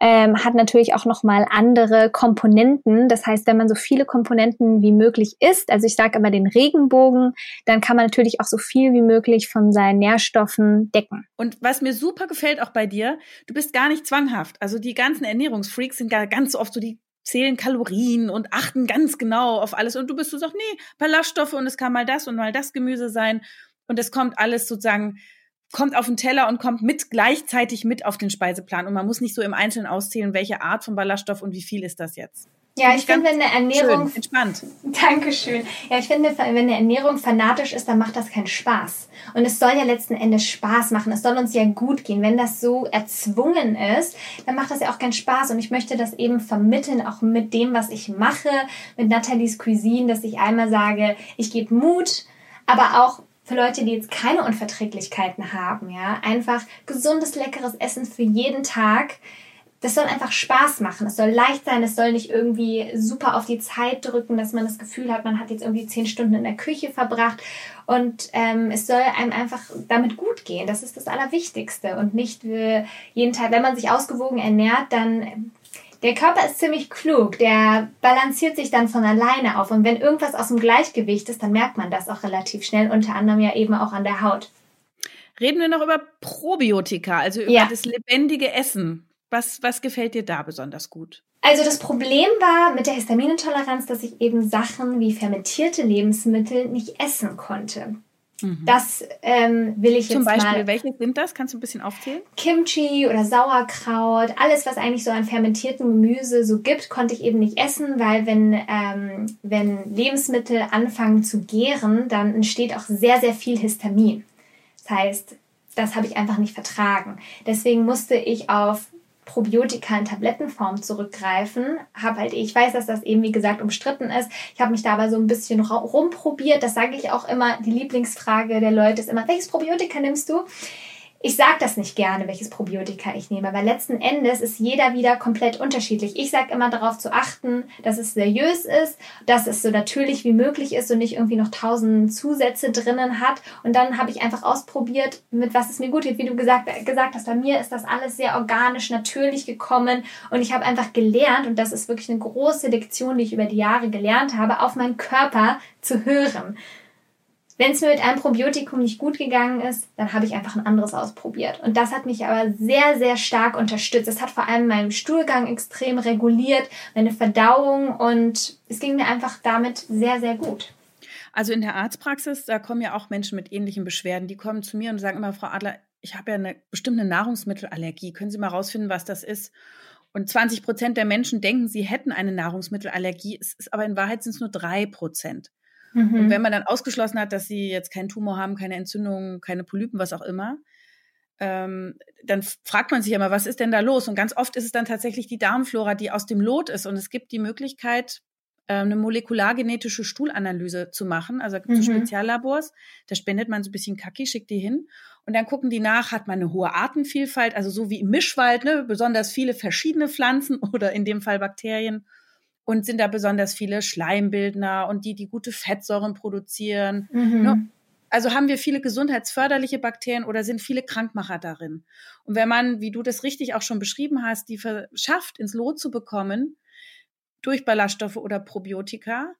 ähm, hat natürlich auch nochmal andere Komponenten. Das heißt, wenn man so viele Komponenten wie möglich isst, also ich sage immer den Regenbogen, dann kann man natürlich auch so viel wie möglich von seinen Nährstoffen decken. Und was mir super gefällt auch bei dir, du bist gar nicht zwanghaft. Also die ganzen Ernährungsfreaks sind gar ganz oft so die zählen Kalorien und achten ganz genau auf alles. Und du bist so sagst, nee, Ballaststoffe und es kann mal das und mal das Gemüse sein. Und es kommt alles sozusagen kommt auf den Teller und kommt mit gleichzeitig mit auf den Speiseplan. Und man muss nicht so im Einzelnen auszählen, welche Art von Ballaststoff und wie viel ist das jetzt. Ja, ich finde, wenn eine Ernährung. Schön, entspannt. Dankeschön. Ja, ich finde, wenn eine Ernährung fanatisch ist, dann macht das keinen Spaß. Und es soll ja letzten Endes Spaß machen. Es soll uns ja gut gehen. Wenn das so erzwungen ist, dann macht das ja auch keinen Spaß. Und ich möchte das eben vermitteln, auch mit dem, was ich mache, mit Nathalies Cuisine, dass ich einmal sage, ich gebe Mut, aber auch für Leute, die jetzt keine Unverträglichkeiten haben, ja, einfach gesundes, leckeres Essen für jeden Tag. Das soll einfach Spaß machen. Es soll leicht sein. Es soll nicht irgendwie super auf die Zeit drücken, dass man das Gefühl hat, man hat jetzt irgendwie zehn Stunden in der Küche verbracht. Und ähm, es soll einem einfach damit gut gehen. Das ist das Allerwichtigste. Und nicht jeden Tag, wenn man sich ausgewogen ernährt, dann der Körper ist ziemlich klug, der balanciert sich dann von alleine auf und wenn irgendwas aus dem Gleichgewicht ist, dann merkt man das auch relativ schnell, unter anderem ja eben auch an der Haut. Reden wir noch über Probiotika, also über ja. das lebendige Essen. Was, was gefällt dir da besonders gut? Also das Problem war mit der Histaminintoleranz, dass ich eben Sachen wie fermentierte Lebensmittel nicht essen konnte. Mhm. Das ähm, will ich Zum jetzt Beispiel, mal. welche sind das? Kannst du ein bisschen aufzählen? Kimchi oder Sauerkraut, alles, was eigentlich so an fermentiertem Gemüse so gibt, konnte ich eben nicht essen, weil wenn, ähm, wenn Lebensmittel anfangen zu gären, dann entsteht auch sehr, sehr viel Histamin. Das heißt, das habe ich einfach nicht vertragen. Deswegen musste ich auf Probiotika in Tablettenform zurückgreifen. Hab halt, ich weiß, dass das eben wie gesagt umstritten ist. Ich habe mich da aber so ein bisschen rumprobiert. Das sage ich auch immer. Die Lieblingsfrage der Leute ist immer, welches Probiotika nimmst du? Ich sage das nicht gerne, welches Probiotika ich nehme, weil letzten Endes ist jeder wieder komplett unterschiedlich. Ich sage immer darauf zu achten, dass es seriös ist, dass es so natürlich wie möglich ist und nicht irgendwie noch tausend Zusätze drinnen hat. Und dann habe ich einfach ausprobiert, mit was es mir gut geht. Wie du gesagt, gesagt hast, bei mir ist das alles sehr organisch, natürlich gekommen und ich habe einfach gelernt, und das ist wirklich eine große Lektion, die ich über die Jahre gelernt habe, auf meinen Körper zu hören. Wenn es mir mit einem Probiotikum nicht gut gegangen ist, dann habe ich einfach ein anderes ausprobiert. Und das hat mich aber sehr, sehr stark unterstützt. Es hat vor allem meinen Stuhlgang extrem reguliert, meine Verdauung und es ging mir einfach damit sehr, sehr gut. Also in der Arztpraxis, da kommen ja auch Menschen mit ähnlichen Beschwerden. Die kommen zu mir und sagen immer, Frau Adler, ich habe ja eine bestimmte Nahrungsmittelallergie. Können Sie mal rausfinden, was das ist? Und 20 Prozent der Menschen denken, sie hätten eine Nahrungsmittelallergie. Es ist aber in Wahrheit sind es nur drei Prozent. Mhm. Und wenn man dann ausgeschlossen hat, dass sie jetzt keinen Tumor haben, keine Entzündung, keine Polypen, was auch immer, ähm, dann fragt man sich immer, was ist denn da los? Und ganz oft ist es dann tatsächlich die Darmflora, die aus dem Lot ist. Und es gibt die Möglichkeit, äh, eine molekulargenetische Stuhlanalyse zu machen. Also gibt es mhm. Speziallabors, da spendet man so ein bisschen Kaki, schickt die hin. Und dann gucken die nach, hat man eine hohe Artenvielfalt, also so wie im Mischwald, ne, besonders viele verschiedene Pflanzen oder in dem Fall Bakterien und sind da besonders viele Schleimbildner und die, die gute Fettsäuren produzieren. Mhm. Ne? Also haben wir viele gesundheitsförderliche Bakterien oder sind viele Krankmacher darin? Und wenn man, wie du das richtig auch schon beschrieben hast, die verschafft, ins Lot zu bekommen, durch Ballaststoffe oder Probiotika,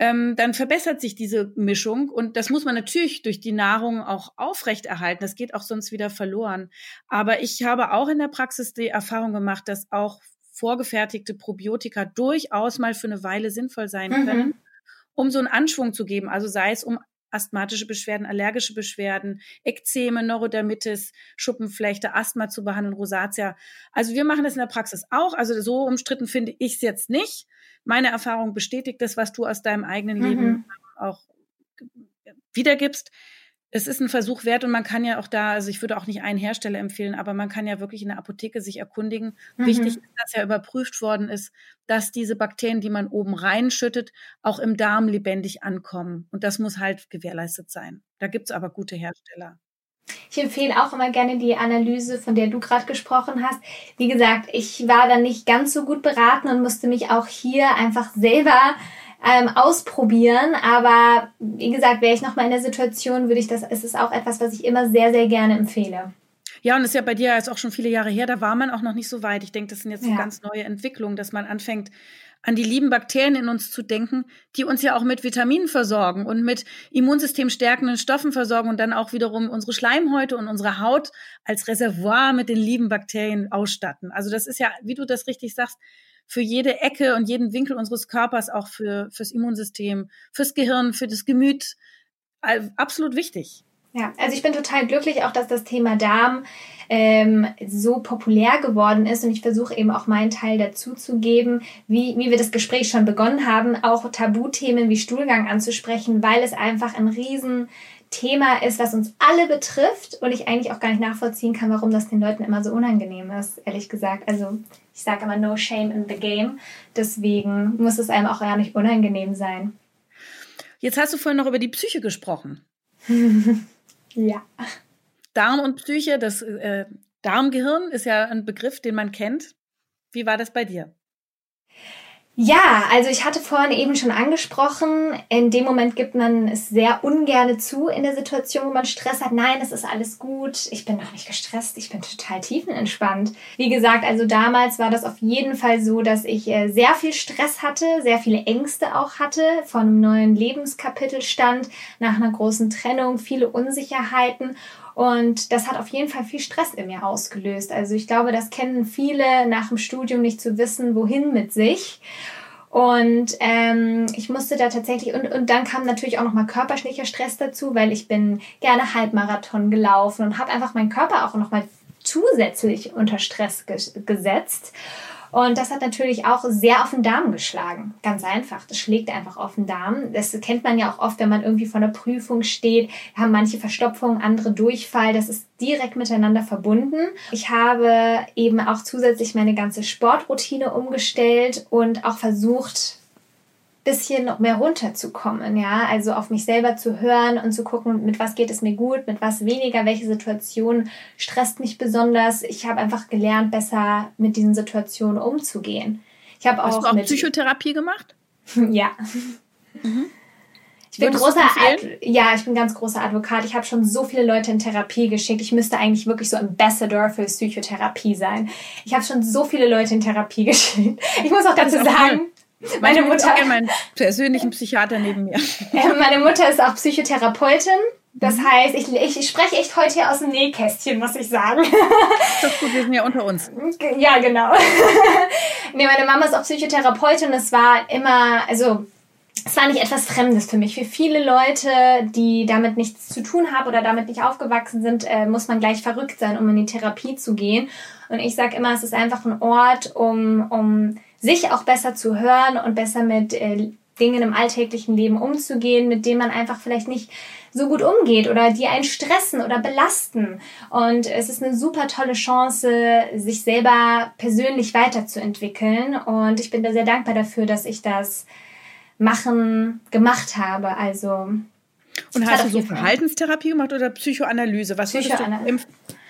ähm, dann verbessert sich diese Mischung und das muss man natürlich durch die Nahrung auch aufrechterhalten. Das geht auch sonst wieder verloren. Aber ich habe auch in der Praxis die Erfahrung gemacht, dass auch vorgefertigte Probiotika durchaus mal für eine Weile sinnvoll sein mhm. können, um so einen Anschwung zu geben. Also sei es um asthmatische Beschwerden, allergische Beschwerden, Ekzeme, Neurodermitis, Schuppenflechte, Asthma zu behandeln, Rosatia. Also wir machen das in der Praxis auch. Also so umstritten finde ich es jetzt nicht. Meine Erfahrung bestätigt das, was du aus deinem eigenen mhm. Leben auch wiedergibst es ist ein Versuch wert und man kann ja auch da, also ich würde auch nicht einen Hersteller empfehlen, aber man kann ja wirklich in der Apotheke sich erkundigen. Mhm. Wichtig ist, dass ja überprüft worden ist, dass diese Bakterien, die man oben reinschüttet, auch im Darm lebendig ankommen. Und das muss halt gewährleistet sein. Da gibt es aber gute Hersteller. Ich empfehle auch immer gerne die Analyse, von der du gerade gesprochen hast. Wie gesagt, ich war dann nicht ganz so gut beraten und musste mich auch hier einfach selber ähm, ausprobieren. Aber wie gesagt, wäre ich nochmal in der Situation, würde ich das, ist es auch etwas, was ich immer sehr, sehr gerne empfehle. Ja, und ist ja bei dir jetzt auch schon viele Jahre her, da war man auch noch nicht so weit. Ich denke, das sind jetzt ja. so ganz neue Entwicklungen, dass man anfängt, an die lieben Bakterien in uns zu denken, die uns ja auch mit Vitaminen versorgen und mit immunsystemstärkenden Stoffen versorgen und dann auch wiederum unsere Schleimhäute und unsere Haut als Reservoir mit den lieben Bakterien ausstatten. Also das ist ja, wie du das richtig sagst, für jede Ecke und jeden Winkel unseres Körpers, auch für, fürs Immunsystem, fürs Gehirn, für das Gemüt, absolut wichtig. Ja, also ich bin total glücklich auch, dass das Thema Darm ähm, so populär geworden ist und ich versuche eben auch meinen Teil dazu zu geben, wie, wie wir das Gespräch schon begonnen haben, auch Tabuthemen wie Stuhlgang anzusprechen, weil es einfach ein riesen Thema ist, was uns alle betrifft und ich eigentlich auch gar nicht nachvollziehen kann, warum das den Leuten immer so unangenehm ist, ehrlich gesagt. Also ich sage immer no shame in the game, deswegen muss es einem auch gar nicht unangenehm sein. Jetzt hast du vorhin noch über die Psyche gesprochen. ja. Darm und Psyche, das äh, Darmgehirn ist ja ein Begriff, den man kennt. Wie war das bei dir? Ja, also ich hatte vorhin eben schon angesprochen, in dem Moment gibt man es sehr ungerne zu in der Situation, wo man Stress hat. Nein, es ist alles gut. Ich bin noch nicht gestresst. Ich bin total tiefenentspannt. Wie gesagt, also damals war das auf jeden Fall so, dass ich äh, sehr viel Stress hatte, sehr viele Ängste auch hatte, vor einem neuen Lebenskapitel stand, nach einer großen Trennung, viele Unsicherheiten und das hat auf jeden Fall viel Stress in mir ausgelöst. Also ich glaube, das kennen viele nach dem Studium nicht zu wissen, wohin mit sich. Und ähm, ich musste da tatsächlich, und, und dann kam natürlich auch nochmal körperlicher Stress dazu, weil ich bin gerne Halbmarathon gelaufen und habe einfach meinen Körper auch nochmal zusätzlich unter Stress gesetzt. Und das hat natürlich auch sehr auf den Darm geschlagen. Ganz einfach. Das schlägt einfach auf den Darm. Das kennt man ja auch oft, wenn man irgendwie vor einer Prüfung steht. Haben manche Verstopfung, andere Durchfall. Das ist direkt miteinander verbunden. Ich habe eben auch zusätzlich meine ganze Sportroutine umgestellt und auch versucht, bisschen mehr runterzukommen, ja, also auf mich selber zu hören und zu gucken, mit was geht es mir gut, mit was weniger, welche Situation stresst mich besonders. Ich habe einfach gelernt, besser mit diesen Situationen umzugehen. Ich habe auch, Hast du auch Psychotherapie gemacht? ja. Mhm. Ich bin großer Ad ja, ich bin ganz großer Advokat. Ich habe schon so viele Leute in Therapie geschickt. Ich müsste eigentlich wirklich so Ambassador für Psychotherapie sein. Ich habe schon so viele Leute in Therapie geschickt. Ich muss auch dazu sagen, meine Mutter. Ich meinen persönlichen Psychiater neben mir. Meine Mutter ist auch Psychotherapeutin. Das mhm. heißt, ich, ich spreche echt heute hier aus dem Nähkästchen, muss ich sagen. Das ist gut, wir sind ja unter uns. Ja, genau. nee, meine Mama ist auch Psychotherapeutin es war immer, also es war nicht etwas Fremdes für mich. Für viele Leute, die damit nichts zu tun haben oder damit nicht aufgewachsen sind, äh, muss man gleich verrückt sein, um in die Therapie zu gehen. Und ich sage immer, es ist einfach ein Ort, um, um sich auch besser zu hören und besser mit äh, Dingen im alltäglichen Leben umzugehen, mit denen man einfach vielleicht nicht so gut umgeht oder die einen stressen oder belasten. Und es ist eine super tolle Chance, sich selber persönlich weiterzuentwickeln. Und ich bin da sehr dankbar dafür, dass ich das machen, gemacht habe. Also. Und hast du so Verhaltenstherapie gemacht oder Psychoanalyse? Was Psychoanalyse.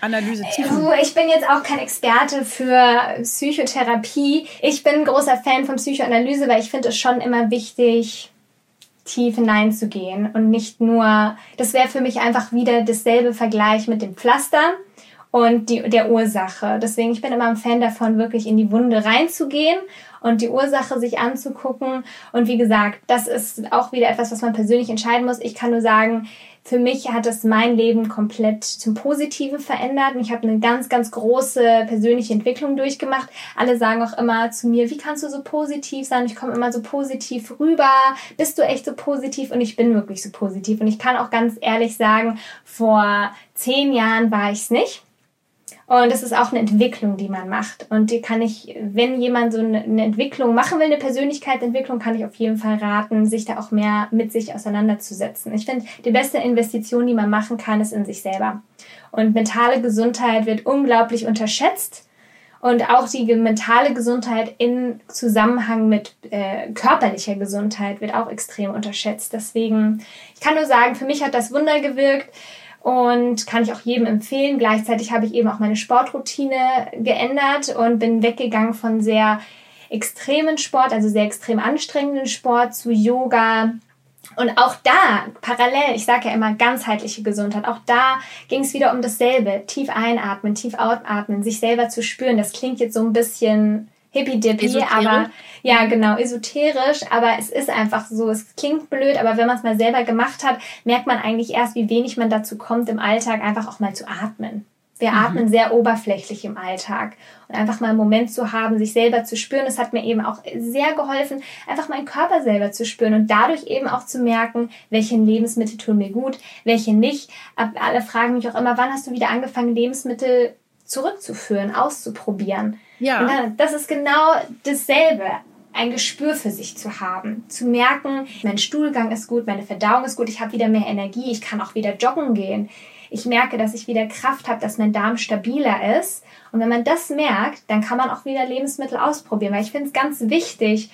Analyse Also, ich bin jetzt auch kein Experte für Psychotherapie. Ich bin ein großer Fan von Psychoanalyse, weil ich finde es schon immer wichtig, tief hineinzugehen und nicht nur, das wäre für mich einfach wieder dasselbe Vergleich mit dem Pflaster und die, der Ursache. Deswegen, ich bin immer ein Fan davon, wirklich in die Wunde reinzugehen und die Ursache sich anzugucken. Und wie gesagt, das ist auch wieder etwas, was man persönlich entscheiden muss. Ich kann nur sagen, für mich hat es mein Leben komplett zum Positiven verändert. Und ich habe eine ganz, ganz große persönliche Entwicklung durchgemacht. Alle sagen auch immer zu mir, wie kannst du so positiv sein? Ich komme immer so positiv rüber. Bist du echt so positiv? Und ich bin wirklich so positiv. Und ich kann auch ganz ehrlich sagen, vor zehn Jahren war ich es nicht. Und das ist auch eine Entwicklung, die man macht. Und die kann ich, wenn jemand so eine, Entwicklung machen will, eine Persönlichkeitsentwicklung, kann ich auf jeden Fall raten, sich da auch mehr mit sich auseinanderzusetzen. Ich finde, die beste Investition, die man machen kann, ist in sich selber. Und mentale Gesundheit wird unglaublich unterschätzt. Und auch die mentale Gesundheit in Zusammenhang mit äh, körperlicher Gesundheit wird auch extrem unterschätzt. Deswegen, ich kann nur sagen, für mich hat das Wunder gewirkt und kann ich auch jedem empfehlen. Gleichzeitig habe ich eben auch meine Sportroutine geändert und bin weggegangen von sehr extremen Sport, also sehr extrem anstrengenden Sport zu Yoga. Und auch da, parallel, ich sage ja immer ganzheitliche Gesundheit, auch da ging es wieder um dasselbe. Tief einatmen, tief ausatmen, sich selber zu spüren. Das klingt jetzt so ein bisschen hippie-dippy, aber ja, genau, esoterisch, aber es ist einfach so, es klingt blöd, aber wenn man es mal selber gemacht hat, merkt man eigentlich erst, wie wenig man dazu kommt, im Alltag einfach auch mal zu atmen. Wir mhm. atmen sehr oberflächlich im Alltag. Und einfach mal einen Moment zu haben, sich selber zu spüren, das hat mir eben auch sehr geholfen, einfach meinen Körper selber zu spüren und dadurch eben auch zu merken, welche Lebensmittel tun mir gut, welche nicht. Alle fragen mich auch immer, wann hast du wieder angefangen, Lebensmittel zurückzuführen, auszuprobieren. Ja. Und dann, das ist genau dasselbe. Ein Gespür für sich zu haben, zu merken, mein Stuhlgang ist gut, meine Verdauung ist gut, ich habe wieder mehr Energie, ich kann auch wieder joggen gehen. Ich merke, dass ich wieder Kraft habe, dass mein Darm stabiler ist. Und wenn man das merkt, dann kann man auch wieder Lebensmittel ausprobieren. Weil ich finde es ganz wichtig,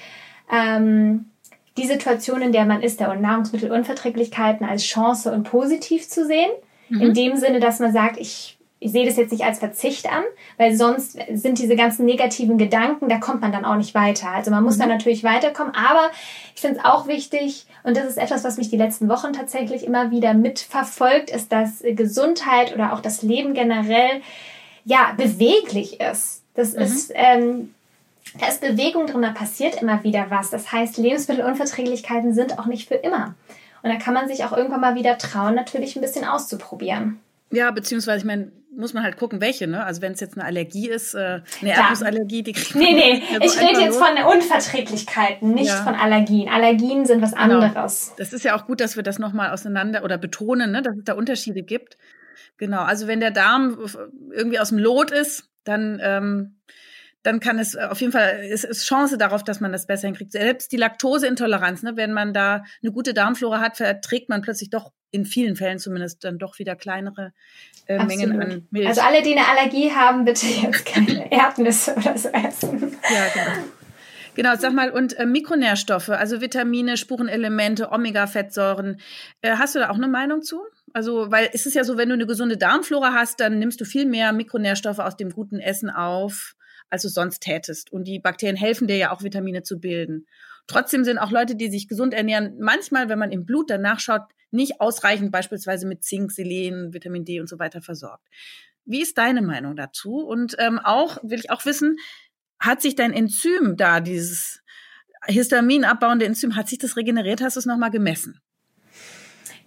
ähm, die Situation, in der man ist, der Nahrungsmittelunverträglichkeiten als Chance und positiv zu sehen. Mhm. In dem Sinne, dass man sagt, ich ich sehe das jetzt nicht als Verzicht an, weil sonst sind diese ganzen negativen Gedanken, da kommt man dann auch nicht weiter. Also man muss mhm. dann natürlich weiterkommen, aber ich finde es auch wichtig, und das ist etwas, was mich die letzten Wochen tatsächlich immer wieder mitverfolgt, ist, dass Gesundheit oder auch das Leben generell ja beweglich ist. Das mhm. ist ähm, da ist Bewegung drin, da passiert immer wieder was. Das heißt, Lebensmittelunverträglichkeiten sind auch nicht für immer. Und da kann man sich auch irgendwann mal wieder trauen, natürlich ein bisschen auszuprobieren. Ja, beziehungsweise, ich meine, muss man halt gucken, welche, ne? Also wenn es jetzt eine Allergie ist, äh, eine Erdnussallergie, die kriegt man Nee, nee, ja ich rede jetzt von Unverträglichkeiten, nicht ja. von Allergien. Allergien sind was genau. anderes. Das ist ja auch gut, dass wir das nochmal auseinander oder betonen, ne? dass es da Unterschiede gibt. Genau, also wenn der Darm irgendwie aus dem Lot ist, dann ähm, dann kann es auf jeden Fall, es ist Chance darauf, dass man das besser hinkriegt. Selbst die Laktoseintoleranz, ne, wenn man da eine gute Darmflora hat, verträgt man plötzlich doch in vielen Fällen zumindest dann doch wieder kleinere äh, Mengen an Milch. Also alle, die eine Allergie haben, bitte jetzt keine Erdnüsse oder so essen. Ja, genau. Genau, sag mal, und äh, Mikronährstoffe, also Vitamine, Spurenelemente, Omega-Fettsäuren, äh, hast du da auch eine Meinung zu? Also, weil es ist ja so, wenn du eine gesunde Darmflora hast, dann nimmst du viel mehr Mikronährstoffe aus dem guten Essen auf, als du sonst tätest. Und die Bakterien helfen dir ja auch, Vitamine zu bilden. Trotzdem sind auch Leute, die sich gesund ernähren, manchmal, wenn man im Blut danach schaut, nicht ausreichend beispielsweise mit Zink, Selen, Vitamin D und so weiter versorgt. Wie ist deine Meinung dazu? Und ähm, auch will ich auch wissen, hat sich dein Enzym da, dieses Histaminabbauende Enzym, hat sich das regeneriert? Hast du es nochmal gemessen?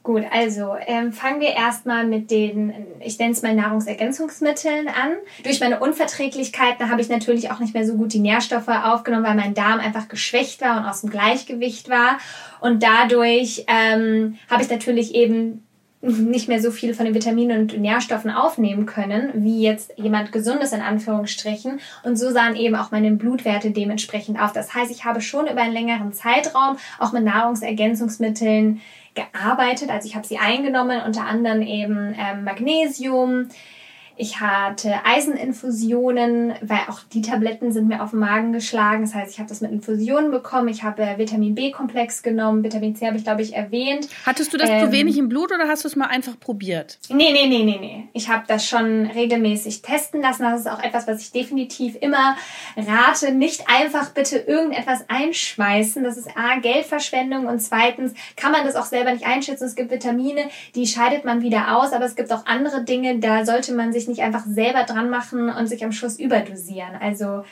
Gut, also ähm, fangen wir erstmal mit den, ich nenne es mal Nahrungsergänzungsmitteln an. Durch meine Unverträglichkeiten habe ich natürlich auch nicht mehr so gut die Nährstoffe aufgenommen, weil mein Darm einfach geschwächt war und aus dem Gleichgewicht war. Und dadurch ähm, habe ich natürlich eben nicht mehr so viel von den Vitaminen und Nährstoffen aufnehmen können, wie jetzt jemand gesundes in Anführungsstrichen. Und so sahen eben auch meine Blutwerte dementsprechend auf. Das heißt, ich habe schon über einen längeren Zeitraum auch mit Nahrungsergänzungsmitteln gearbeitet. Also ich habe sie eingenommen, unter anderem eben ähm, Magnesium. Ich hatte Eiseninfusionen, weil auch die Tabletten sind mir auf den Magen geschlagen. Das heißt, ich habe das mit Infusionen bekommen. Ich habe Vitamin B-Komplex genommen. Vitamin C habe ich, glaube ich, erwähnt. Hattest du das ähm, zu wenig im Blut oder hast du es mal einfach probiert? Nee, nee, nee, nee, nee. Ich habe das schon regelmäßig testen lassen. Das ist auch etwas, was ich definitiv immer rate. Nicht einfach bitte irgendetwas einschmeißen. Das ist A, Geldverschwendung und zweitens kann man das auch selber nicht einschätzen. Es gibt Vitamine, die scheidet man wieder aus, aber es gibt auch andere Dinge, da sollte man sich sich nicht einfach selber dran machen und sich am Schluss überdosieren. Also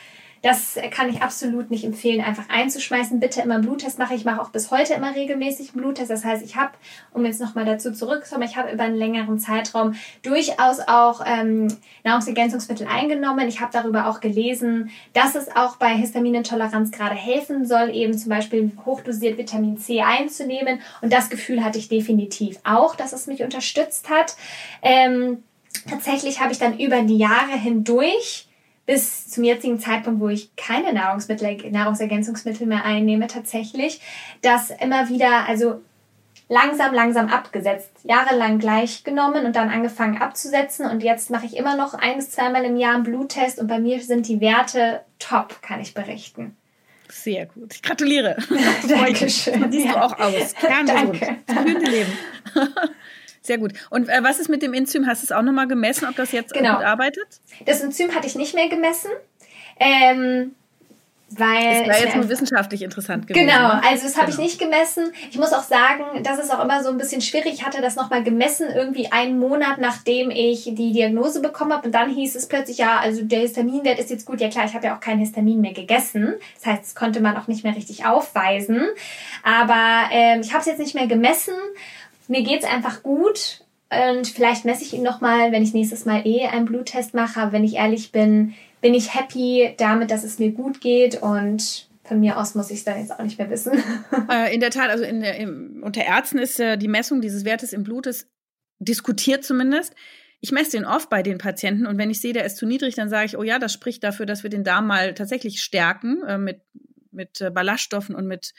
das kann ich absolut nicht empfehlen, einfach einzuschmeißen. Bitte immer einen Bluttest machen. Ich mache auch bis heute immer regelmäßig einen Bluttest. Das heißt, ich habe, um jetzt nochmal dazu zurückzukommen, ich habe über einen längeren Zeitraum durchaus auch ähm, Nahrungsergänzungsmittel eingenommen. Ich habe darüber auch gelesen, dass es auch bei Histaminintoleranz gerade helfen soll, eben zum Beispiel hochdosiert Vitamin C einzunehmen. Und das Gefühl hatte ich definitiv auch, dass es mich unterstützt hat. Ähm, tatsächlich habe ich dann über die Jahre hindurch bis zum jetzigen Zeitpunkt, wo ich keine Nahrungsmittel, Nahrungsergänzungsmittel mehr einnehme, tatsächlich, das immer wieder, also langsam, langsam abgesetzt, jahrelang gleich genommen und dann angefangen abzusetzen und jetzt mache ich immer noch ein bis zweimal im Jahr einen Bluttest und bei mir sind die Werte top, kann ich berichten. Sehr gut. Ich gratuliere. Dankeschön. Siehst ja. du auch aus. Kerngesund. Danke. Leben. Sehr gut. Und äh, was ist mit dem Enzym? Hast du es auch nochmal gemessen, ob das jetzt genau. gut arbeitet? Das Enzym hatte ich nicht mehr gemessen. Ähm, weil das wäre jetzt nur wissenschaftlich interessant gewesen. Genau, also das habe genau. ich nicht gemessen. Ich muss auch sagen, das ist auch immer so ein bisschen schwierig. Ich hatte das nochmal gemessen, irgendwie einen Monat nachdem ich die Diagnose bekommen habe. Und dann hieß es plötzlich, ja, also der Histaminwert ist jetzt gut. Ja klar, ich habe ja auch kein Histamin mehr gegessen. Das heißt, das konnte man auch nicht mehr richtig aufweisen. Aber ähm, ich habe es jetzt nicht mehr gemessen mir geht's einfach gut und vielleicht messe ich ihn nochmal, wenn ich nächstes Mal eh einen Bluttest mache. Aber wenn ich ehrlich bin, bin ich happy damit, dass es mir gut geht und von mir aus muss ich es dann jetzt auch nicht mehr wissen. Äh, in der Tat, also in im, unter Ärzten ist äh, die Messung dieses Wertes im Blutes diskutiert zumindest. Ich messe den oft bei den Patienten und wenn ich sehe, der ist zu niedrig, dann sage ich, oh ja, das spricht dafür, dass wir den Darm mal tatsächlich stärken äh, mit, mit äh, Ballaststoffen und mit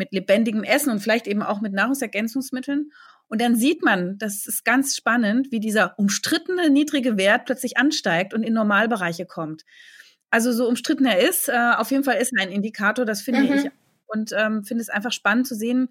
mit lebendigem Essen und vielleicht eben auch mit Nahrungsergänzungsmitteln. Und dann sieht man, das ist ganz spannend, wie dieser umstrittene niedrige Wert plötzlich ansteigt und in Normalbereiche kommt. Also so umstritten er ist, äh, auf jeden Fall ist er ein Indikator, das finde mhm. ich. Und ähm, finde es einfach spannend zu sehen,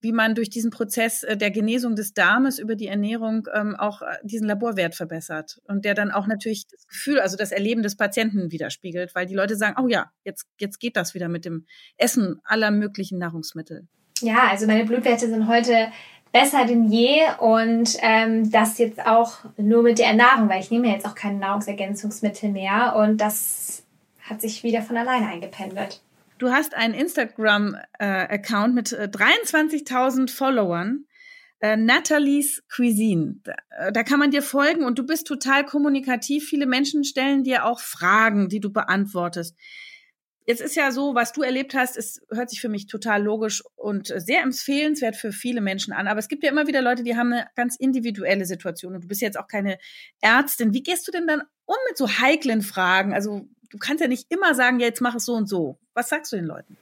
wie man durch diesen Prozess äh, der Genesung des Darmes über die Ernährung ähm, auch äh, diesen Laborwert verbessert und der dann auch natürlich das Gefühl, also das Erleben des Patienten widerspiegelt, weil die Leute sagen, oh ja, jetzt, jetzt geht das wieder mit dem Essen aller möglichen Nahrungsmittel. Ja, also meine Blutwerte sind heute besser denn je und ähm, das jetzt auch nur mit der Ernährung, weil ich nehme jetzt auch keine Nahrungsergänzungsmittel mehr und das hat sich wieder von alleine eingependelt. Du hast einen Instagram-Account äh, mit 23.000 äh, Followern. Äh, Natalie's Cuisine. Da, äh, da kann man dir folgen und du bist total kommunikativ. Viele Menschen stellen dir auch Fragen, die du beantwortest. Jetzt ist ja so, was du erlebt hast, es hört sich für mich total logisch und sehr empfehlenswert für viele Menschen an. Aber es gibt ja immer wieder Leute, die haben eine ganz individuelle Situation und du bist jetzt auch keine Ärztin. Wie gehst du denn dann um mit so heiklen Fragen? Also du kannst ja nicht immer sagen, ja, jetzt mach es so und so. Was sagst du den Leuten?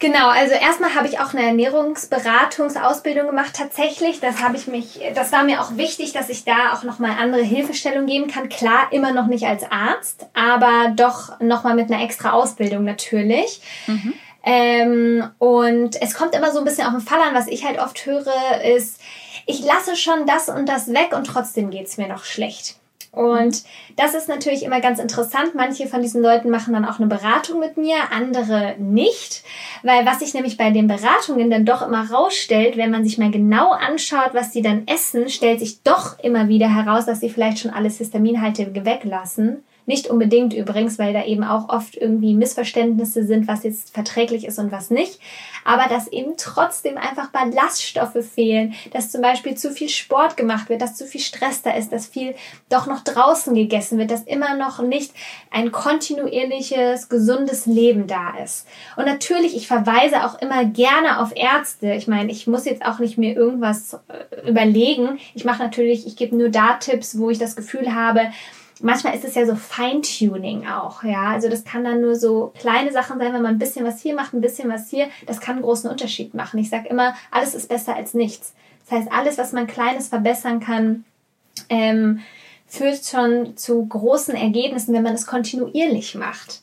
Genau, also erstmal habe ich auch eine Ernährungsberatungsausbildung gemacht tatsächlich. Das habe ich mich, das war mir auch wichtig, dass ich da auch nochmal andere Hilfestellung geben kann. Klar, immer noch nicht als Arzt, aber doch nochmal mit einer extra Ausbildung natürlich. Mhm. Ähm, und es kommt immer so ein bisschen auf den Fall an, was ich halt oft höre, ist, ich lasse schon das und das weg und trotzdem geht's mir noch schlecht. Und das ist natürlich immer ganz interessant. Manche von diesen Leuten machen dann auch eine Beratung mit mir, andere nicht. Weil was sich nämlich bei den Beratungen dann doch immer rausstellt, wenn man sich mal genau anschaut, was sie dann essen, stellt sich doch immer wieder heraus, dass sie vielleicht schon alles Histaminhaltige weglassen nicht unbedingt übrigens, weil da eben auch oft irgendwie Missverständnisse sind, was jetzt verträglich ist und was nicht. Aber dass eben trotzdem einfach Ballaststoffe fehlen, dass zum Beispiel zu viel Sport gemacht wird, dass zu viel Stress da ist, dass viel doch noch draußen gegessen wird, dass immer noch nicht ein kontinuierliches, gesundes Leben da ist. Und natürlich, ich verweise auch immer gerne auf Ärzte. Ich meine, ich muss jetzt auch nicht mir irgendwas äh, überlegen. Ich mache natürlich, ich gebe nur da Tipps, wo ich das Gefühl habe, manchmal ist es ja so Feintuning auch, ja. Also das kann dann nur so kleine Sachen sein, wenn man ein bisschen was hier macht, ein bisschen was hier. Das kann einen großen Unterschied machen. Ich sage immer, alles ist besser als nichts. Das heißt, alles, was man Kleines verbessern kann, ähm, führt schon zu großen Ergebnissen, wenn man es kontinuierlich macht.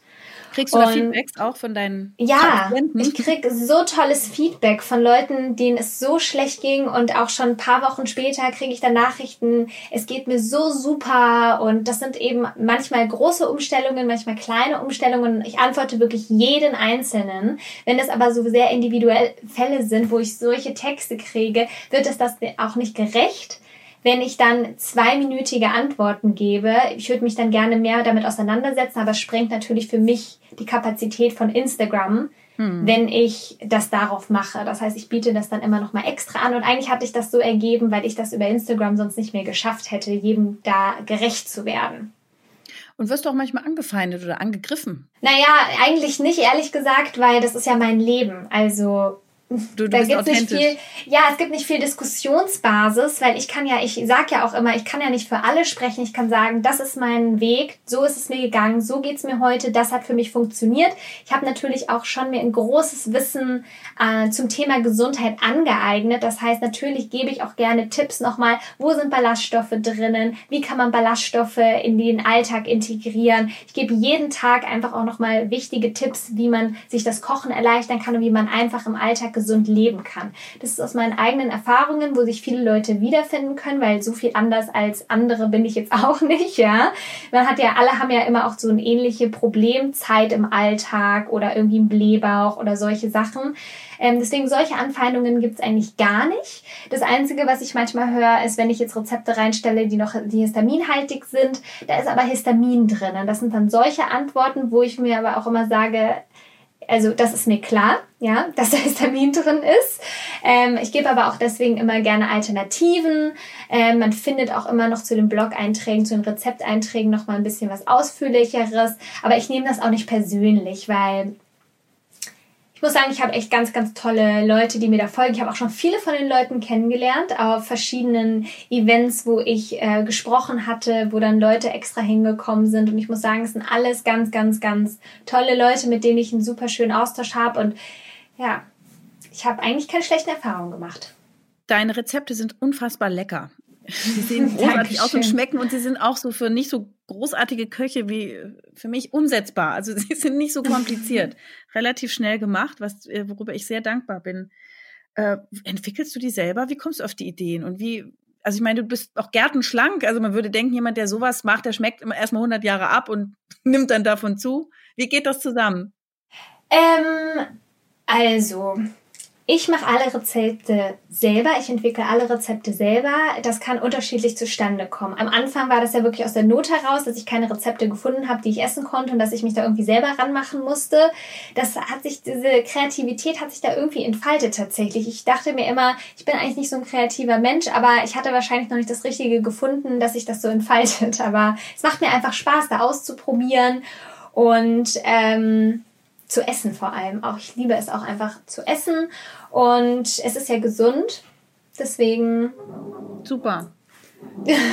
Kriegst du da Feedbacks auch von deinen Ja, ich krieg so tolles Feedback von Leuten, denen es so schlecht ging und auch schon ein paar Wochen später kriege ich dann Nachrichten, es geht mir so super und das sind eben manchmal große Umstellungen, manchmal kleine Umstellungen. Ich antworte wirklich jeden Einzelnen. Wenn es aber so sehr individuell Fälle sind, wo ich solche Texte kriege, wird es das auch nicht gerecht wenn ich dann zweiminütige Antworten gebe. Ich würde mich dann gerne mehr damit auseinandersetzen, aber es sprengt natürlich für mich die Kapazität von Instagram, hm. wenn ich das darauf mache. Das heißt, ich biete das dann immer noch mal extra an und eigentlich hatte ich das so ergeben, weil ich das über Instagram sonst nicht mehr geschafft hätte, jedem da gerecht zu werden. Und wirst du auch manchmal angefeindet oder angegriffen? Naja, eigentlich nicht, ehrlich gesagt, weil das ist ja mein Leben. Also Du, du da gibt's nicht viel, ja, es gibt nicht viel Diskussionsbasis, weil ich kann ja, ich sag ja auch immer, ich kann ja nicht für alle sprechen. Ich kann sagen, das ist mein Weg, so ist es mir gegangen, so geht's mir heute, das hat für mich funktioniert. Ich habe natürlich auch schon mir ein großes Wissen äh, zum Thema Gesundheit angeeignet. Das heißt, natürlich gebe ich auch gerne Tipps nochmal, wo sind Ballaststoffe drinnen, wie kann man Ballaststoffe in den Alltag integrieren. Ich gebe jeden Tag einfach auch nochmal wichtige Tipps, wie man sich das Kochen erleichtern kann und wie man einfach im Alltag gesund leben kann. Das ist aus meinen eigenen Erfahrungen, wo sich viele Leute wiederfinden können, weil so viel anders als andere bin ich jetzt auch nicht, ja. Man hat ja, alle haben ja immer auch so eine ähnliche Problemzeit im Alltag oder irgendwie einen Blähbauch oder solche Sachen. Ähm, deswegen solche Anfeindungen gibt es eigentlich gar nicht. Das Einzige, was ich manchmal höre, ist, wenn ich jetzt Rezepte reinstelle, die noch die histaminhaltig sind, da ist aber Histamin drin. Und das sind dann solche Antworten, wo ich mir aber auch immer sage, also das ist mir klar, ja, dass da Histamin drin ist. Ähm, ich gebe aber auch deswegen immer gerne Alternativen. Ähm, man findet auch immer noch zu den Blog-Einträgen, zu den Rezepteinträgen noch mal ein bisschen was Ausführlicheres. Aber ich nehme das auch nicht persönlich, weil ich muss sagen, ich habe echt ganz, ganz tolle Leute, die mir da folgen. Ich habe auch schon viele von den Leuten kennengelernt auf verschiedenen Events, wo ich äh, gesprochen hatte, wo dann Leute extra hingekommen sind. Und ich muss sagen, es sind alles ganz, ganz, ganz tolle Leute, mit denen ich einen super schönen Austausch habe. Und ja, ich habe eigentlich keine schlechten Erfahrungen gemacht. Deine Rezepte sind unfassbar lecker. Sie sehen großartig aus und schmecken und sie sind auch so für nicht so großartige Köche wie für mich umsetzbar. Also sie sind nicht so kompliziert. Relativ schnell gemacht, was, äh, worüber ich sehr dankbar bin. Äh, entwickelst du die selber? Wie kommst du auf die Ideen? Und wie, also ich meine, du bist auch gärtenschlank. Also man würde denken, jemand, der sowas macht, der schmeckt immer erstmal 100 Jahre ab und nimmt dann davon zu. Wie geht das zusammen? Ähm, also, ich mache alle Rezepte selber, ich entwickle alle Rezepte selber. Das kann unterschiedlich zustande kommen. Am Anfang war das ja wirklich aus der Not heraus, dass ich keine Rezepte gefunden habe, die ich essen konnte und dass ich mich da irgendwie selber ranmachen musste. Das hat sich, diese Kreativität hat sich da irgendwie entfaltet tatsächlich. Ich dachte mir immer, ich bin eigentlich nicht so ein kreativer Mensch, aber ich hatte wahrscheinlich noch nicht das Richtige gefunden, dass sich das so entfaltet. Aber es macht mir einfach Spaß, da auszuprobieren und ähm, zu essen vor allem. Auch ich liebe es auch einfach zu essen und es ist ja gesund. Deswegen. Super.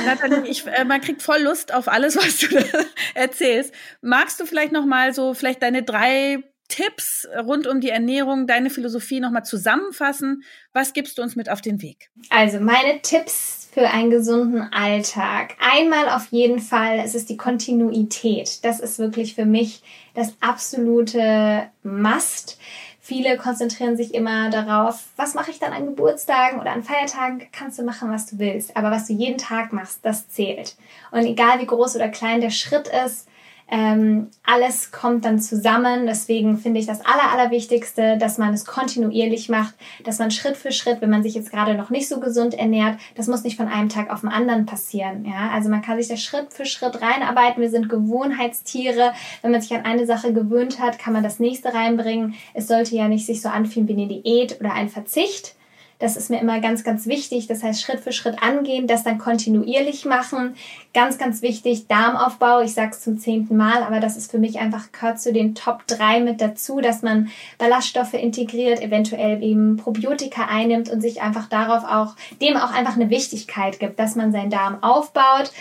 Nathalie, ich, äh, man kriegt voll Lust auf alles, was du erzählst. Magst du vielleicht noch mal so vielleicht deine drei Tipps rund um die Ernährung, deine Philosophie noch mal zusammenfassen? Was gibst du uns mit auf den Weg? Also meine Tipps für einen gesunden Alltag. Einmal auf jeden Fall, es ist die Kontinuität. Das ist wirklich für mich das absolute Must. Viele konzentrieren sich immer darauf, was mache ich dann an Geburtstagen oder an Feiertagen, kannst du machen, was du willst. Aber was du jeden Tag machst, das zählt. Und egal wie groß oder klein der Schritt ist, ähm, alles kommt dann zusammen. Deswegen finde ich das Aller, Allerwichtigste, dass man es kontinuierlich macht, dass man Schritt für Schritt, wenn man sich jetzt gerade noch nicht so gesund ernährt, das muss nicht von einem Tag auf den anderen passieren. Ja? Also man kann sich da Schritt für Schritt reinarbeiten. Wir sind Gewohnheitstiere. Wenn man sich an eine Sache gewöhnt hat, kann man das nächste reinbringen. Es sollte ja nicht sich so anfühlen wie eine Diät oder ein Verzicht das ist mir immer ganz, ganz wichtig. Das heißt, Schritt für Schritt angehen, das dann kontinuierlich machen. Ganz, ganz wichtig, Darmaufbau. Ich sage es zum zehnten Mal, aber das ist für mich einfach, gehört zu den Top 3 mit dazu, dass man Ballaststoffe integriert, eventuell eben Probiotika einnimmt und sich einfach darauf auch, dem auch einfach eine Wichtigkeit gibt, dass man seinen Darm aufbaut.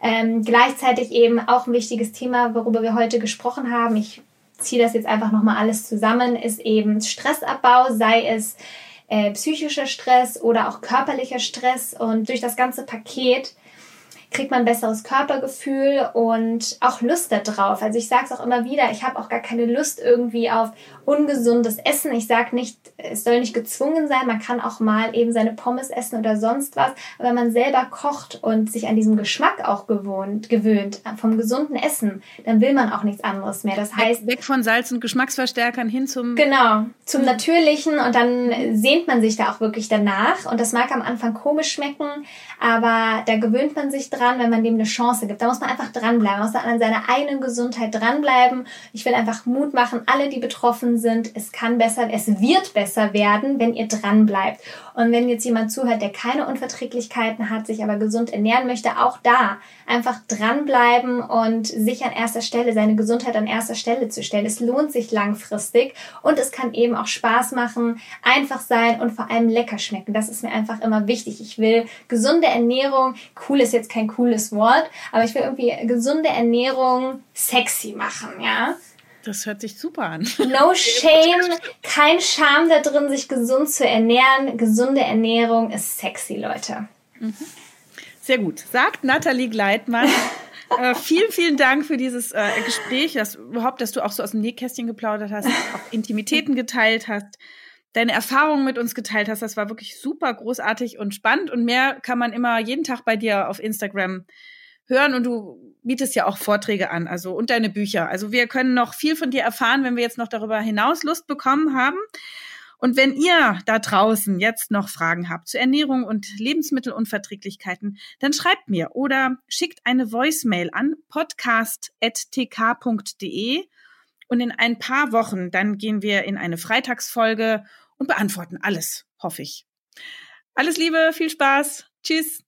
Ähm, gleichzeitig eben auch ein wichtiges Thema, worüber wir heute gesprochen haben. Ich ziehe das jetzt einfach nochmal alles zusammen, ist eben Stressabbau, sei es äh, psychischer Stress oder auch körperlicher Stress. Und durch das ganze Paket kriegt man ein besseres Körpergefühl und auch Lust darauf. Also ich sage es auch immer wieder, ich habe auch gar keine Lust irgendwie auf ungesundes Essen. Ich sage nicht, es soll nicht gezwungen sein, man kann auch mal eben seine Pommes essen oder sonst was. Aber wenn man selber kocht und sich an diesem Geschmack auch gewohnt, gewöhnt, vom gesunden Essen, dann will man auch nichts anderes mehr. Das heißt. Weg, weg von Salz und Geschmacksverstärkern hin zum. Genau, zum Natürlichen und dann sehnt man sich da auch wirklich danach. Und das mag am Anfang komisch schmecken, aber da gewöhnt man sich dran, wenn man dem eine Chance gibt. Da muss man einfach dranbleiben, man muss an seiner eigenen Gesundheit dranbleiben. Ich will einfach Mut machen, alle, die betroffen sind, es kann besser, es wird besser werden, wenn ihr dranbleibt. Und wenn jetzt jemand zuhört, der keine Unverträglichkeiten hat, sich aber gesund ernähren möchte, auch da einfach dranbleiben und sich an erster Stelle, seine Gesundheit an erster Stelle zu stellen. Es lohnt sich langfristig und es kann eben auch Spaß machen, einfach sein und vor allem lecker schmecken. Das ist mir einfach immer wichtig. Ich will gesunde Ernährung, cool ist jetzt kein cooles Wort, aber ich will irgendwie gesunde Ernährung sexy machen, ja. Das hört sich super an. No shame, kein Scham da drin, sich gesund zu ernähren. Gesunde Ernährung ist sexy, Leute. Mhm. Sehr gut. Sagt Nathalie Gleitmann. äh, vielen, vielen Dank für dieses äh, Gespräch, dass überhaupt, dass du auch so aus dem Nähkästchen geplaudert hast, auch Intimitäten geteilt hast, deine Erfahrungen mit uns geteilt hast. Das war wirklich super großartig und spannend. Und mehr kann man immer jeden Tag bei dir auf Instagram hören und du bietest ja auch Vorträge an, also und deine Bücher. Also wir können noch viel von dir erfahren, wenn wir jetzt noch darüber hinaus Lust bekommen haben. Und wenn ihr da draußen jetzt noch Fragen habt zu Ernährung und Lebensmittelunverträglichkeiten, dann schreibt mir oder schickt eine Voicemail an podcast.tk.de und in ein paar Wochen dann gehen wir in eine Freitagsfolge und beantworten alles, hoffe ich. Alles Liebe, viel Spaß. Tschüss.